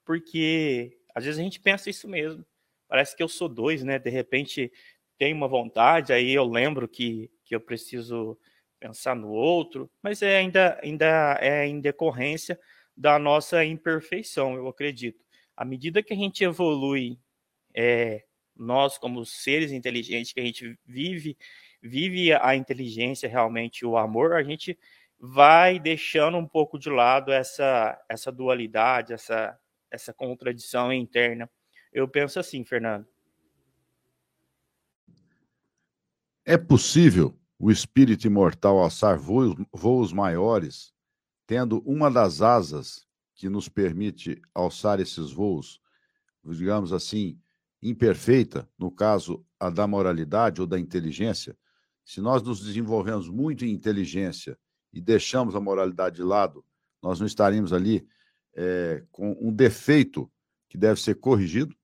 porque às vezes a gente pensa isso mesmo. Parece que eu sou dois, né? De repente tem uma vontade, aí eu lembro que, que eu preciso pensar no outro, mas é ainda, ainda é em decorrência da nossa imperfeição, eu acredito. À medida que a gente evolui, é, nós como seres inteligentes, que a gente vive, vive a inteligência realmente, o amor, a gente vai deixando um pouco de lado essa, essa dualidade, essa, essa contradição interna. Eu penso assim, Fernando. É possível o espírito imortal alçar voos, voos maiores, tendo uma das asas que nos permite alçar esses voos, digamos assim, imperfeita, no caso a da moralidade ou da inteligência, se nós nos desenvolvemos muito em inteligência e deixamos a moralidade de lado, nós não estaríamos ali é, com um defeito que deve ser corrigido?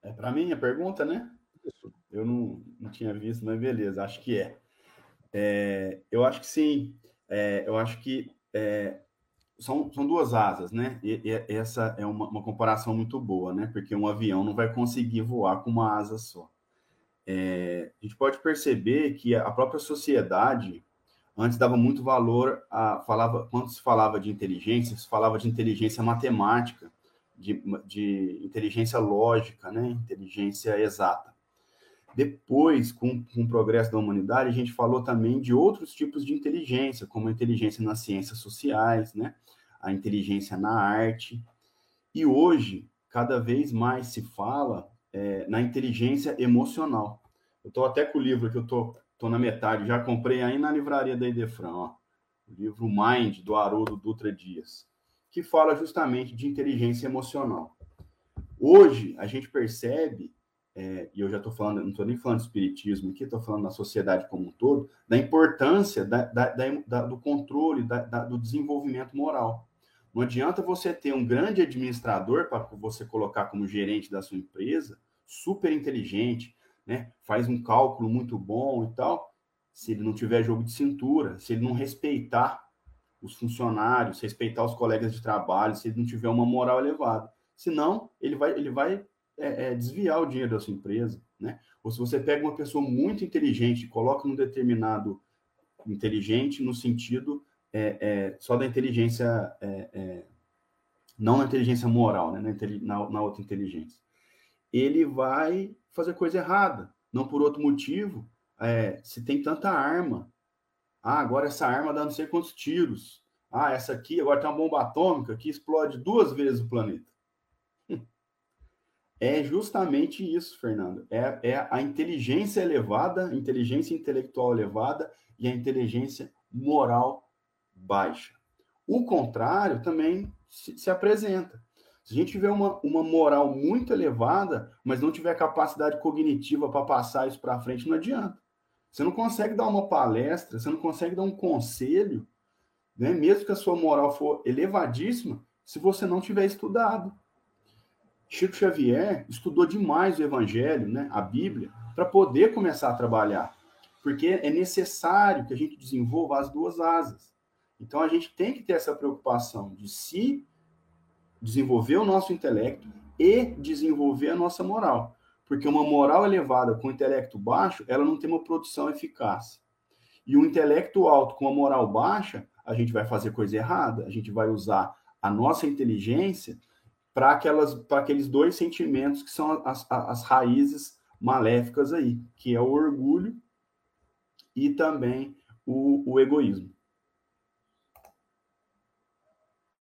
É para mim a pergunta, né? Eu não, não tinha visto, mas beleza, acho que é. é eu acho que sim. É, eu acho que é, são, são duas asas, né? E, e essa é uma, uma, comparação muito boa, né? Porque um avião não vai conseguir voar com uma asa só. É, a gente pode perceber que a própria sociedade antes dava muito valor a falava quando se falava de inteligência, se falava de inteligência matemática, de, de inteligência lógica, né? Inteligência exata. Depois, com, com o progresso da humanidade, a gente falou também de outros tipos de inteligência, como a inteligência nas ciências sociais, né? a inteligência na arte. E hoje, cada vez mais se fala é, na inteligência emocional. Eu estou até com o livro que eu estou tô, tô na metade, já comprei aí na livraria da Idefran, ó, o livro Mind, do Haroldo Dutra Dias, que fala justamente de inteligência emocional. Hoje, a gente percebe é, e eu já estou falando, não estou nem falando de espiritismo aqui, estou falando da sociedade como um todo, da importância da, da, da, do controle, do desenvolvimento moral. Não adianta você ter um grande administrador para você colocar como gerente da sua empresa, super inteligente, né? faz um cálculo muito bom e tal, se ele não tiver jogo de cintura, se ele não respeitar os funcionários, respeitar os colegas de trabalho, se ele não tiver uma moral elevada. Senão, ele vai, ele vai é, é, desviar o dinheiro da sua empresa, né? Ou se você pega uma pessoa muito inteligente coloca num determinado inteligente no sentido é, é só da inteligência, é, é, não na inteligência moral, né? Na, na, outra inteligência, ele vai fazer coisa errada, não por outro motivo. se tem tanta arma, ah, agora essa arma dá não sei quantos tiros. Ah, essa aqui agora tem uma bomba atômica que explode duas vezes o planeta. É justamente isso, Fernando. É, é a inteligência elevada, inteligência intelectual elevada e a inteligência moral baixa. O contrário também se, se apresenta. Se a gente tiver uma, uma moral muito elevada, mas não tiver capacidade cognitiva para passar isso para frente, não adianta. Você não consegue dar uma palestra, você não consegue dar um conselho, né? mesmo que a sua moral for elevadíssima, se você não tiver estudado. Chico Xavier estudou demais o Evangelho, né, a Bíblia, para poder começar a trabalhar. Porque é necessário que a gente desenvolva as duas asas. Então a gente tem que ter essa preocupação de se desenvolver o nosso intelecto e desenvolver a nossa moral. Porque uma moral elevada com intelecto baixo, ela não tem uma produção eficaz. E um intelecto alto com uma moral baixa, a gente vai fazer coisa errada, a gente vai usar a nossa inteligência para aquelas para aqueles dois sentimentos que são as, as, raízes maléficas aí, que é o orgulho e também o, o egoísmo.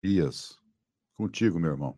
Ias, contigo, meu irmão.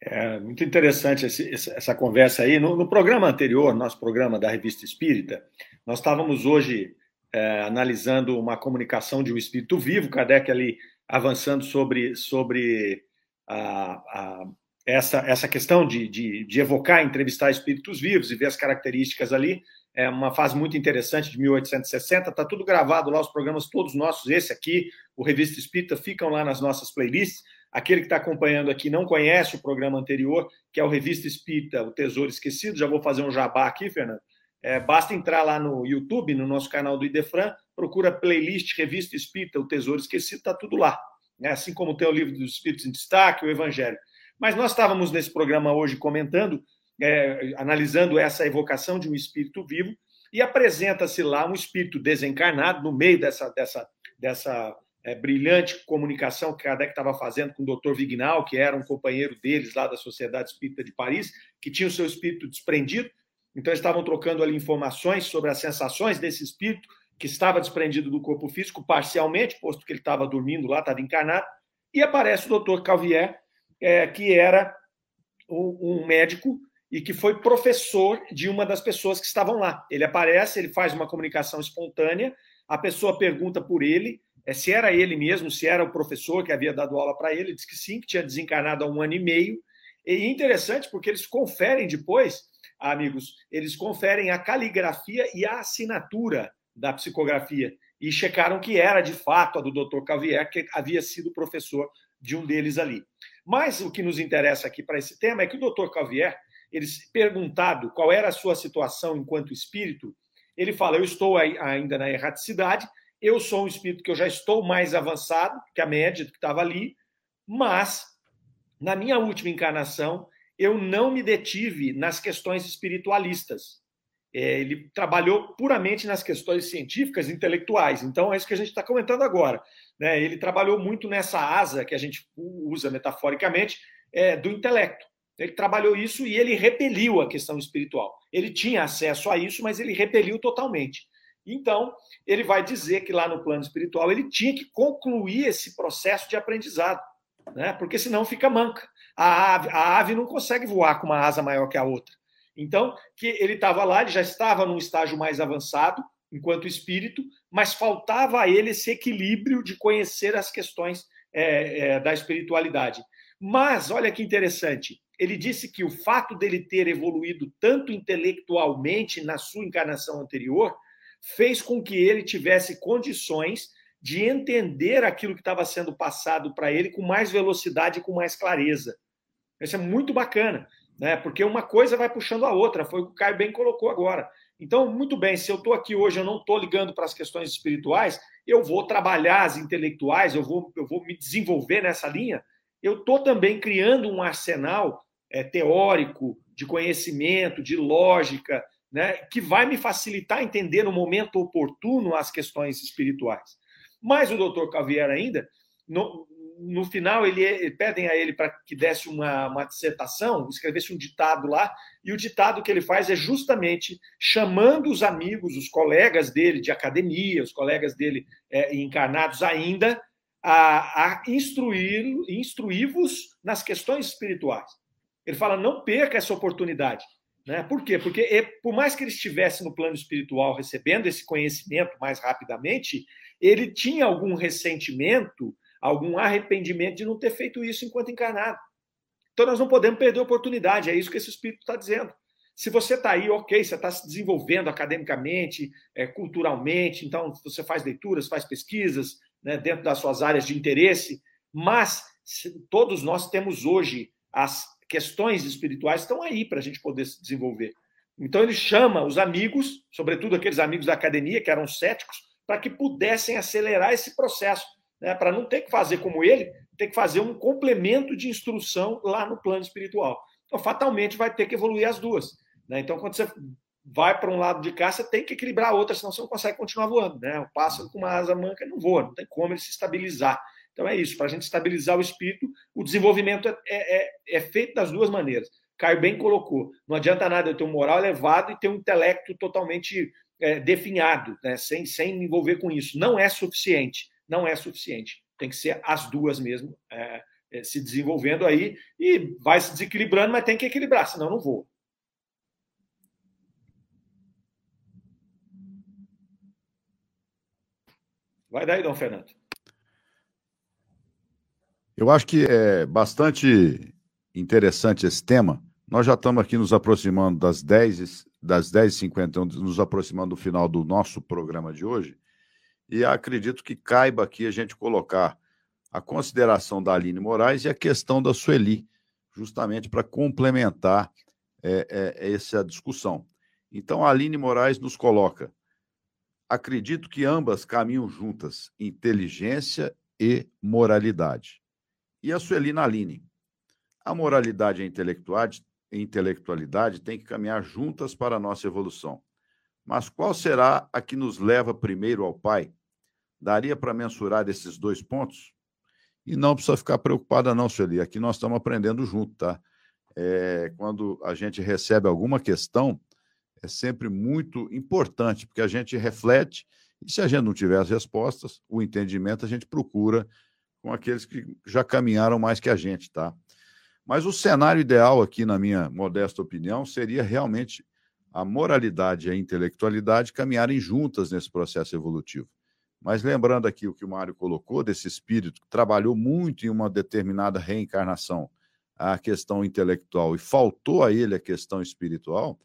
É muito interessante esse, essa conversa aí. No, no, programa anterior, nosso programa da Revista Espírita, nós estávamos hoje é, analisando uma comunicação de um espírito vivo, Kardec ali avançando sobre, sobre a, a, essa, essa questão de, de, de evocar, entrevistar espíritos vivos e ver as características ali. É uma fase muito interessante de 1860, está tudo gravado lá, os programas todos nossos, esse aqui, o Revista Espírita, ficam lá nas nossas playlists. Aquele que está acompanhando aqui não conhece o programa anterior, que é o Revista Espírita, o Tesouro Esquecido. Já vou fazer um jabá aqui, Fernando. É, basta entrar lá no YouTube, no nosso canal do Idefran, procura playlist Revista Espírita, o Tesouro Esquecido, está tudo lá. Né? Assim como tem o livro dos Espíritos em Destaque, o Evangelho. Mas nós estávamos nesse programa hoje comentando, é, analisando essa evocação de um espírito vivo, e apresenta-se lá um espírito desencarnado no meio dessa, dessa, dessa é, brilhante comunicação que Kardec estava fazendo com o Dr. Vignal, que era um companheiro deles lá da Sociedade Espírita de Paris, que tinha o seu espírito desprendido. Então, estavam trocando ali informações sobre as sensações desse espírito que estava desprendido do corpo físico parcialmente, posto que ele estava dormindo lá, estava encarnado. E aparece o Dr. Calvier, é, que era um médico e que foi professor de uma das pessoas que estavam lá. Ele aparece, ele faz uma comunicação espontânea, a pessoa pergunta por ele, é, se era ele mesmo, se era o professor que havia dado aula para ele, disse que sim, que tinha desencarnado há um ano e meio. E interessante porque eles conferem depois, amigos, eles conferem a caligrafia e a assinatura da psicografia e checaram que era de fato a do Dr. Cavier, que havia sido professor de um deles ali. Mas o que nos interessa aqui para esse tema é que o Dr. Cavier, ele perguntado qual era a sua situação enquanto espírito, ele fala: Eu estou ainda na erraticidade, eu sou um espírito que eu já estou mais avançado que a média que estava ali, mas na minha última encarnação eu não me detive nas questões espiritualistas. É, ele trabalhou puramente nas questões científicas intelectuais. Então, é isso que a gente está comentando agora. Né? Ele trabalhou muito nessa asa que a gente usa metaforicamente é, do intelecto. Ele trabalhou isso e ele repeliu a questão espiritual. Ele tinha acesso a isso, mas ele repeliu totalmente. Então, ele vai dizer que lá no plano espiritual ele tinha que concluir esse processo de aprendizado, né? porque senão fica manca. A ave, a ave não consegue voar com uma asa maior que a outra. Então, que ele estava lá, ele já estava num estágio mais avançado, enquanto espírito, mas faltava a ele esse equilíbrio de conhecer as questões é, é, da espiritualidade. Mas, olha que interessante, ele disse que o fato dele ter evoluído tanto intelectualmente na sua encarnação anterior fez com que ele tivesse condições de entender aquilo que estava sendo passado para ele com mais velocidade e com mais clareza. Isso é muito bacana, né? Porque uma coisa vai puxando a outra, foi o que o Caio bem colocou agora. Então, muito bem, se eu estou aqui hoje, eu não estou ligando para as questões espirituais, eu vou trabalhar as intelectuais, eu vou, eu vou me desenvolver nessa linha, eu estou também criando um arsenal é, teórico, de conhecimento, de lógica, né, que vai me facilitar entender no momento oportuno as questões espirituais. Mas o doutor Cavier ainda, no, no final, ele, pedem a ele para que desse uma, uma dissertação, escrevesse um ditado lá, e o ditado que ele faz é justamente chamando os amigos, os colegas dele de academia, os colegas dele é, encarnados ainda, a, a instruir, instruí-vos nas questões espirituais. Ele fala: não perca essa oportunidade. Né? Por quê? Porque por mais que ele estivesse no plano espiritual recebendo esse conhecimento mais rapidamente, ele tinha algum ressentimento, algum arrependimento de não ter feito isso enquanto encarnado. Então nós não podemos perder a oportunidade, é isso que esse espírito está dizendo. Se você está aí, ok, você está se desenvolvendo academicamente, é, culturalmente, então você faz leituras, faz pesquisas né, dentro das suas áreas de interesse, mas todos nós temos hoje as questões espirituais estão aí para a gente poder se desenvolver. Então ele chama os amigos, sobretudo aqueles amigos da academia que eram céticos, para que pudessem acelerar esse processo, né? para não ter que fazer como ele, ter que fazer um complemento de instrução lá no plano espiritual. Então, fatalmente, vai ter que evoluir as duas. Né? Então, quando você vai para um lado de cá, você tem que equilibrar a outra, senão você não consegue continuar voando. Né? O pássaro com uma asa manca não voa, não tem como ele se estabilizar. Então, é isso. Para a gente estabilizar o espírito, o desenvolvimento é, é, é, é feito das duas maneiras. Caio bem colocou. Não adianta nada eu ter um moral elevado e ter um intelecto totalmente é, definhado, né? sem, sem me envolver com isso. Não é suficiente. Não é suficiente. Tem que ser as duas mesmo, é, é, se desenvolvendo aí e vai se desequilibrando, mas tem que equilibrar, senão não vou. Vai daí, Dom Fernando. Eu acho que é bastante interessante esse tema. Nós já estamos aqui nos aproximando das 10 das 10h50, nos aproximando do final do nosso programa de hoje. E acredito que caiba aqui a gente colocar a consideração da Aline Moraes e a questão da Sueli, justamente para complementar é, é, essa discussão. Então, a Aline Moraes nos coloca: acredito que ambas caminham juntas, inteligência e moralidade. E a Sueli na Aline. A moralidade e a intelectualidade, intelectualidade têm que caminhar juntas para a nossa evolução. Mas qual será a que nos leva primeiro ao Pai? Daria para mensurar esses dois pontos? E não precisa ficar preocupada, não, Sueli. Aqui nós estamos aprendendo junto, tá? É, quando a gente recebe alguma questão, é sempre muito importante, porque a gente reflete, e se a gente não tiver as respostas, o entendimento a gente procura com aqueles que já caminharam mais que a gente, tá? Mas o cenário ideal aqui, na minha modesta opinião, seria realmente a moralidade e a intelectualidade caminharem juntas nesse processo evolutivo. Mas lembrando aqui o que o Mário colocou, desse espírito que trabalhou muito em uma determinada reencarnação, a questão intelectual, e faltou a ele a questão espiritual,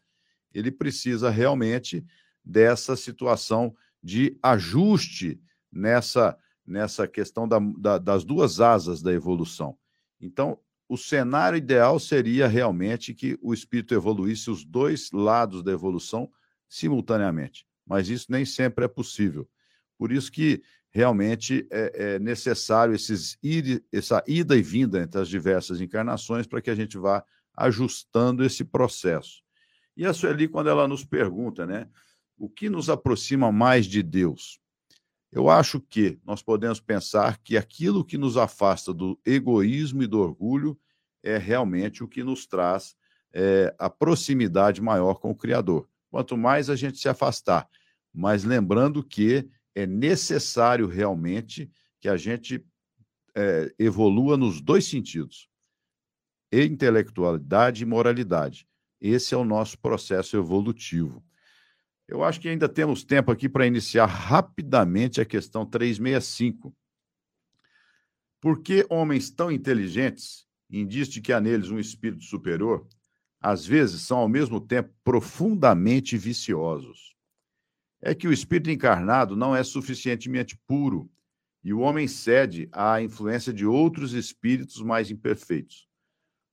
ele precisa realmente dessa situação de ajuste nessa, nessa questão da, da, das duas asas da evolução. Então, o cenário ideal seria realmente que o espírito evoluísse os dois lados da evolução simultaneamente, mas isso nem sempre é possível. Por isso que realmente é, é necessário esses ir, essa ida e vinda entre as diversas encarnações para que a gente vá ajustando esse processo. E a Sueli, quando ela nos pergunta, né, o que nos aproxima mais de Deus? Eu acho que nós podemos pensar que aquilo que nos afasta do egoísmo e do orgulho é realmente o que nos traz é, a proximidade maior com o Criador. Quanto mais a gente se afastar, mas lembrando que é necessário realmente que a gente é, evolua nos dois sentidos, intelectualidade e moralidade. Esse é o nosso processo evolutivo. Eu acho que ainda temos tempo aqui para iniciar rapidamente a questão 365. Por que homens tão inteligentes, indício que há neles um espírito superior, às vezes são ao mesmo tempo profundamente viciosos? é que o espírito encarnado não é suficientemente puro e o homem cede à influência de outros espíritos mais imperfeitos.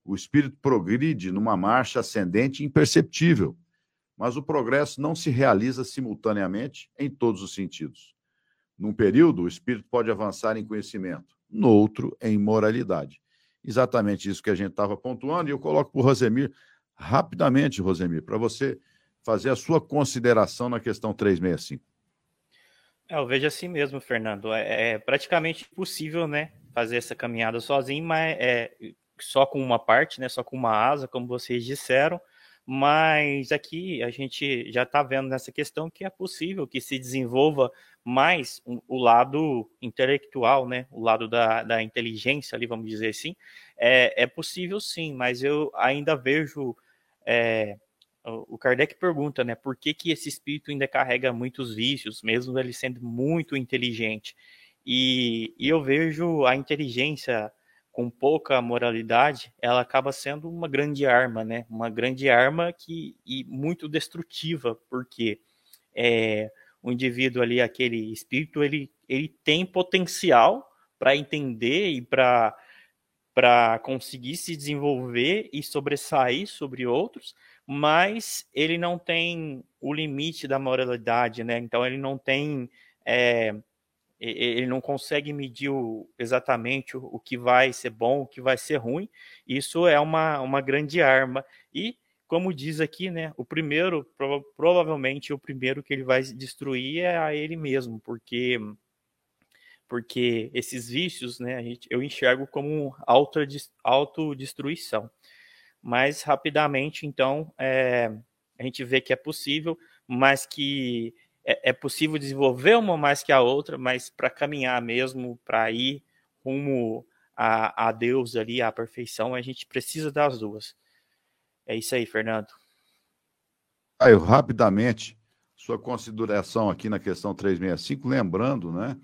O espírito progride numa marcha ascendente imperceptível, mas o progresso não se realiza simultaneamente em todos os sentidos. Num período, o espírito pode avançar em conhecimento, no outro, em moralidade. Exatamente isso que a gente estava pontuando, e eu coloco para o Rosemir rapidamente, Rosemir, para você fazer a sua consideração na questão 365. É, eu vejo assim mesmo, Fernando. É, é praticamente impossível, né, fazer essa caminhada sozinho, mas é só com uma parte, né, só com uma asa, como vocês disseram. Mas aqui a gente já está vendo nessa questão que é possível que se desenvolva mais o lado intelectual, né, o lado da, da inteligência ali, vamos dizer assim. É, é possível sim, mas eu ainda vejo é, o Kardec pergunta, né, por que, que esse espírito ainda carrega muitos vícios, mesmo ele sendo muito inteligente? E, e eu vejo a inteligência com pouca moralidade, ela acaba sendo uma grande arma, né? Uma grande arma que e muito destrutiva, porque é, o indivíduo ali, aquele espírito, ele, ele tem potencial para entender e para para conseguir se desenvolver e sobressair sobre outros, mas ele não tem o limite da moralidade, né? Então ele não tem, é, ele não consegue medir o, exatamente o, o, que vai ser bom, o que vai ser ruim. Isso é uma, uma grande arma e como diz aqui, né, o primeiro, prova provavelmente o primeiro que ele vai destruir é a ele mesmo, porque porque esses vícios, né, gente, eu enxergo como autodestruição. Mas rapidamente, então, é, a gente vê que é possível, mas que é, é possível desenvolver uma mais que a outra, mas para caminhar mesmo, para ir rumo a, a Deus ali, à perfeição, a gente precisa das duas. É isso aí, Fernando. Aí, rapidamente, sua consideração aqui na questão 365, lembrando, né,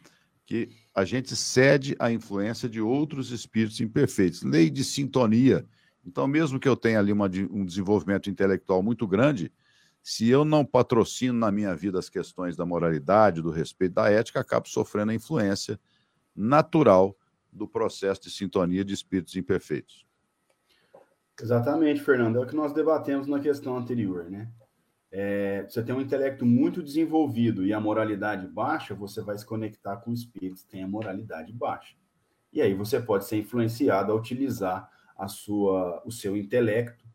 que a gente cede à influência de outros espíritos imperfeitos. Lei de sintonia. Então, mesmo que eu tenha ali uma, um desenvolvimento intelectual muito grande, se eu não patrocino na minha vida as questões da moralidade, do respeito, da ética, acabo sofrendo a influência natural do processo de sintonia de espíritos imperfeitos. Exatamente, Fernando. É o que nós debatemos na questão anterior, né? É, você tem um intelecto muito desenvolvido e a moralidade baixa, você vai se conectar com espíritos que têm a moralidade baixa. E aí você pode ser influenciado a utilizar a sua, o seu intelecto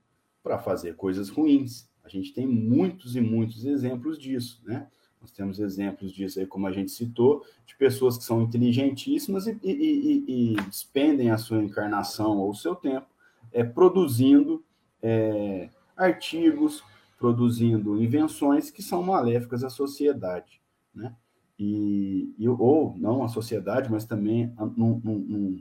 para fazer coisas ruins. A gente tem muitos e muitos exemplos disso, né? Nós temos exemplos disso aí, como a gente citou, de pessoas que são inteligentíssimas e, e, e, e despendem a sua encarnação ou o seu tempo é, produzindo é, artigos, produzindo invenções que são maléficas à sociedade, né? E, e ou não à sociedade, mas também num,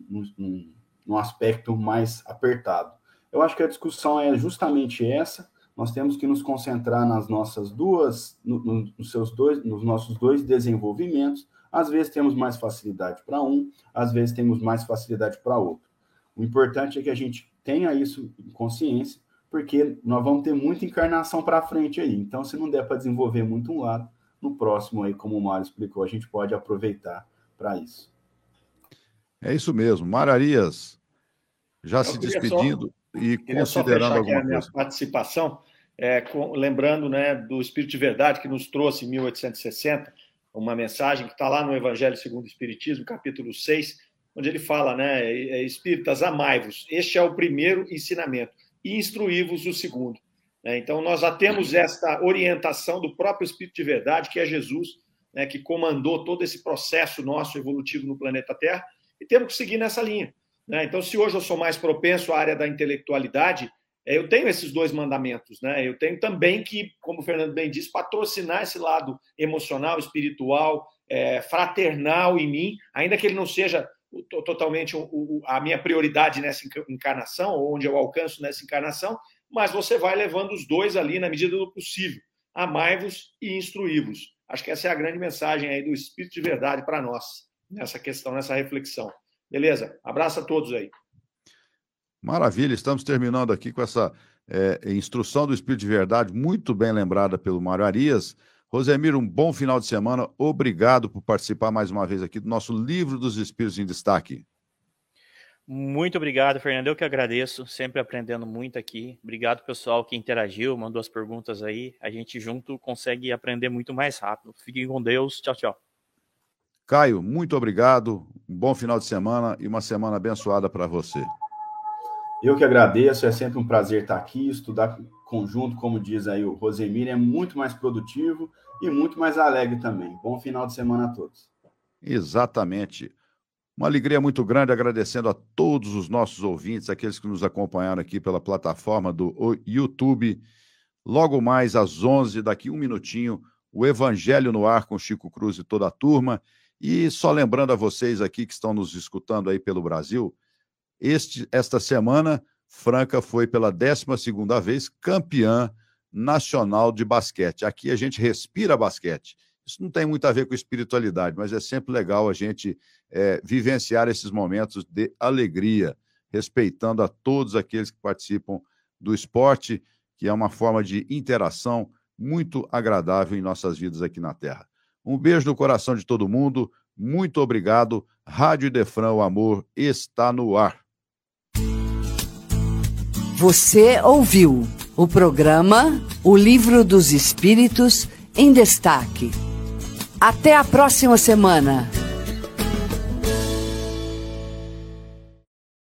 aspecto mais apertado. Eu acho que a discussão é justamente essa. Nós temos que nos concentrar nas nossas duas, no, no, nos seus dois, nos nossos dois desenvolvimentos. Às vezes temos mais facilidade para um, às vezes temos mais facilidade para outro. O importante é que a gente tenha isso em consciência, porque nós vamos ter muita encarnação para frente aí. Então, se não der para desenvolver muito um lado, no próximo aí, como o Mário explicou, a gente pode aproveitar para isso. É isso mesmo. Mararias, já Eu se despedindo só, e considerando alguma a minha coisa. participação, é, com, lembrando né, do Espírito de Verdade que nos trouxe em 1860, uma mensagem que está lá no Evangelho segundo o Espiritismo, capítulo 6, onde ele fala, né, é, espíritas, amai-vos. Este é o primeiro ensinamento. E instruí-vos o segundo. Né? Então, nós já temos esta orientação do próprio Espírito de Verdade, que é Jesus, né, que comandou todo esse processo nosso evolutivo no planeta Terra, e temos que seguir nessa linha. Né? Então, se hoje eu sou mais propenso à área da intelectualidade, é, eu tenho esses dois mandamentos, né? Eu tenho também que, como o Fernando bem disse, patrocinar esse lado emocional, espiritual, é, fraternal em mim, ainda que ele não seja totalmente a minha prioridade nessa encarnação, ou onde eu alcanço nessa encarnação, mas você vai levando os dois ali na medida do possível. Amai-vos e instruí-vos. Acho que essa é a grande mensagem aí do Espírito de Verdade para nós, nessa questão, nessa reflexão. Beleza? Abraço a todos aí. Maravilha, estamos terminando aqui com essa é, instrução do Espírito de Verdade, muito bem lembrada pelo Mário Arias. Rosemiro, um bom final de semana. Obrigado por participar mais uma vez aqui do nosso Livro dos Espíritos em Destaque. Muito obrigado, Fernando. Eu que agradeço, sempre aprendendo muito aqui. Obrigado, pessoal, que interagiu, mandou as perguntas aí. A gente junto consegue aprender muito mais rápido. Fiquem com Deus. Tchau, tchau. Caio, muito obrigado. Um bom final de semana e uma semana abençoada para você. Eu que agradeço, é sempre um prazer estar aqui, estudar conjunto, como diz aí o Rosemir, é muito mais produtivo e muito mais alegre também. Bom final de semana a todos. Exatamente. Uma alegria muito grande, agradecendo a todos os nossos ouvintes, aqueles que nos acompanharam aqui pela plataforma do YouTube. Logo mais às 11, daqui um minutinho, o Evangelho no Ar com Chico Cruz e toda a turma. E só lembrando a vocês aqui que estão nos escutando aí pelo Brasil, este, esta semana, Franca foi pela 12 vez campeã nacional de basquete. Aqui a gente respira basquete. Isso não tem muito a ver com espiritualidade, mas é sempre legal a gente é, vivenciar esses momentos de alegria, respeitando a todos aqueles que participam do esporte, que é uma forma de interação muito agradável em nossas vidas aqui na Terra. Um beijo no coração de todo mundo, muito obrigado. Rádio Defrão, o amor está no ar. Você ouviu O programa O Livro dos Espíritos em Destaque. Até a próxima semana.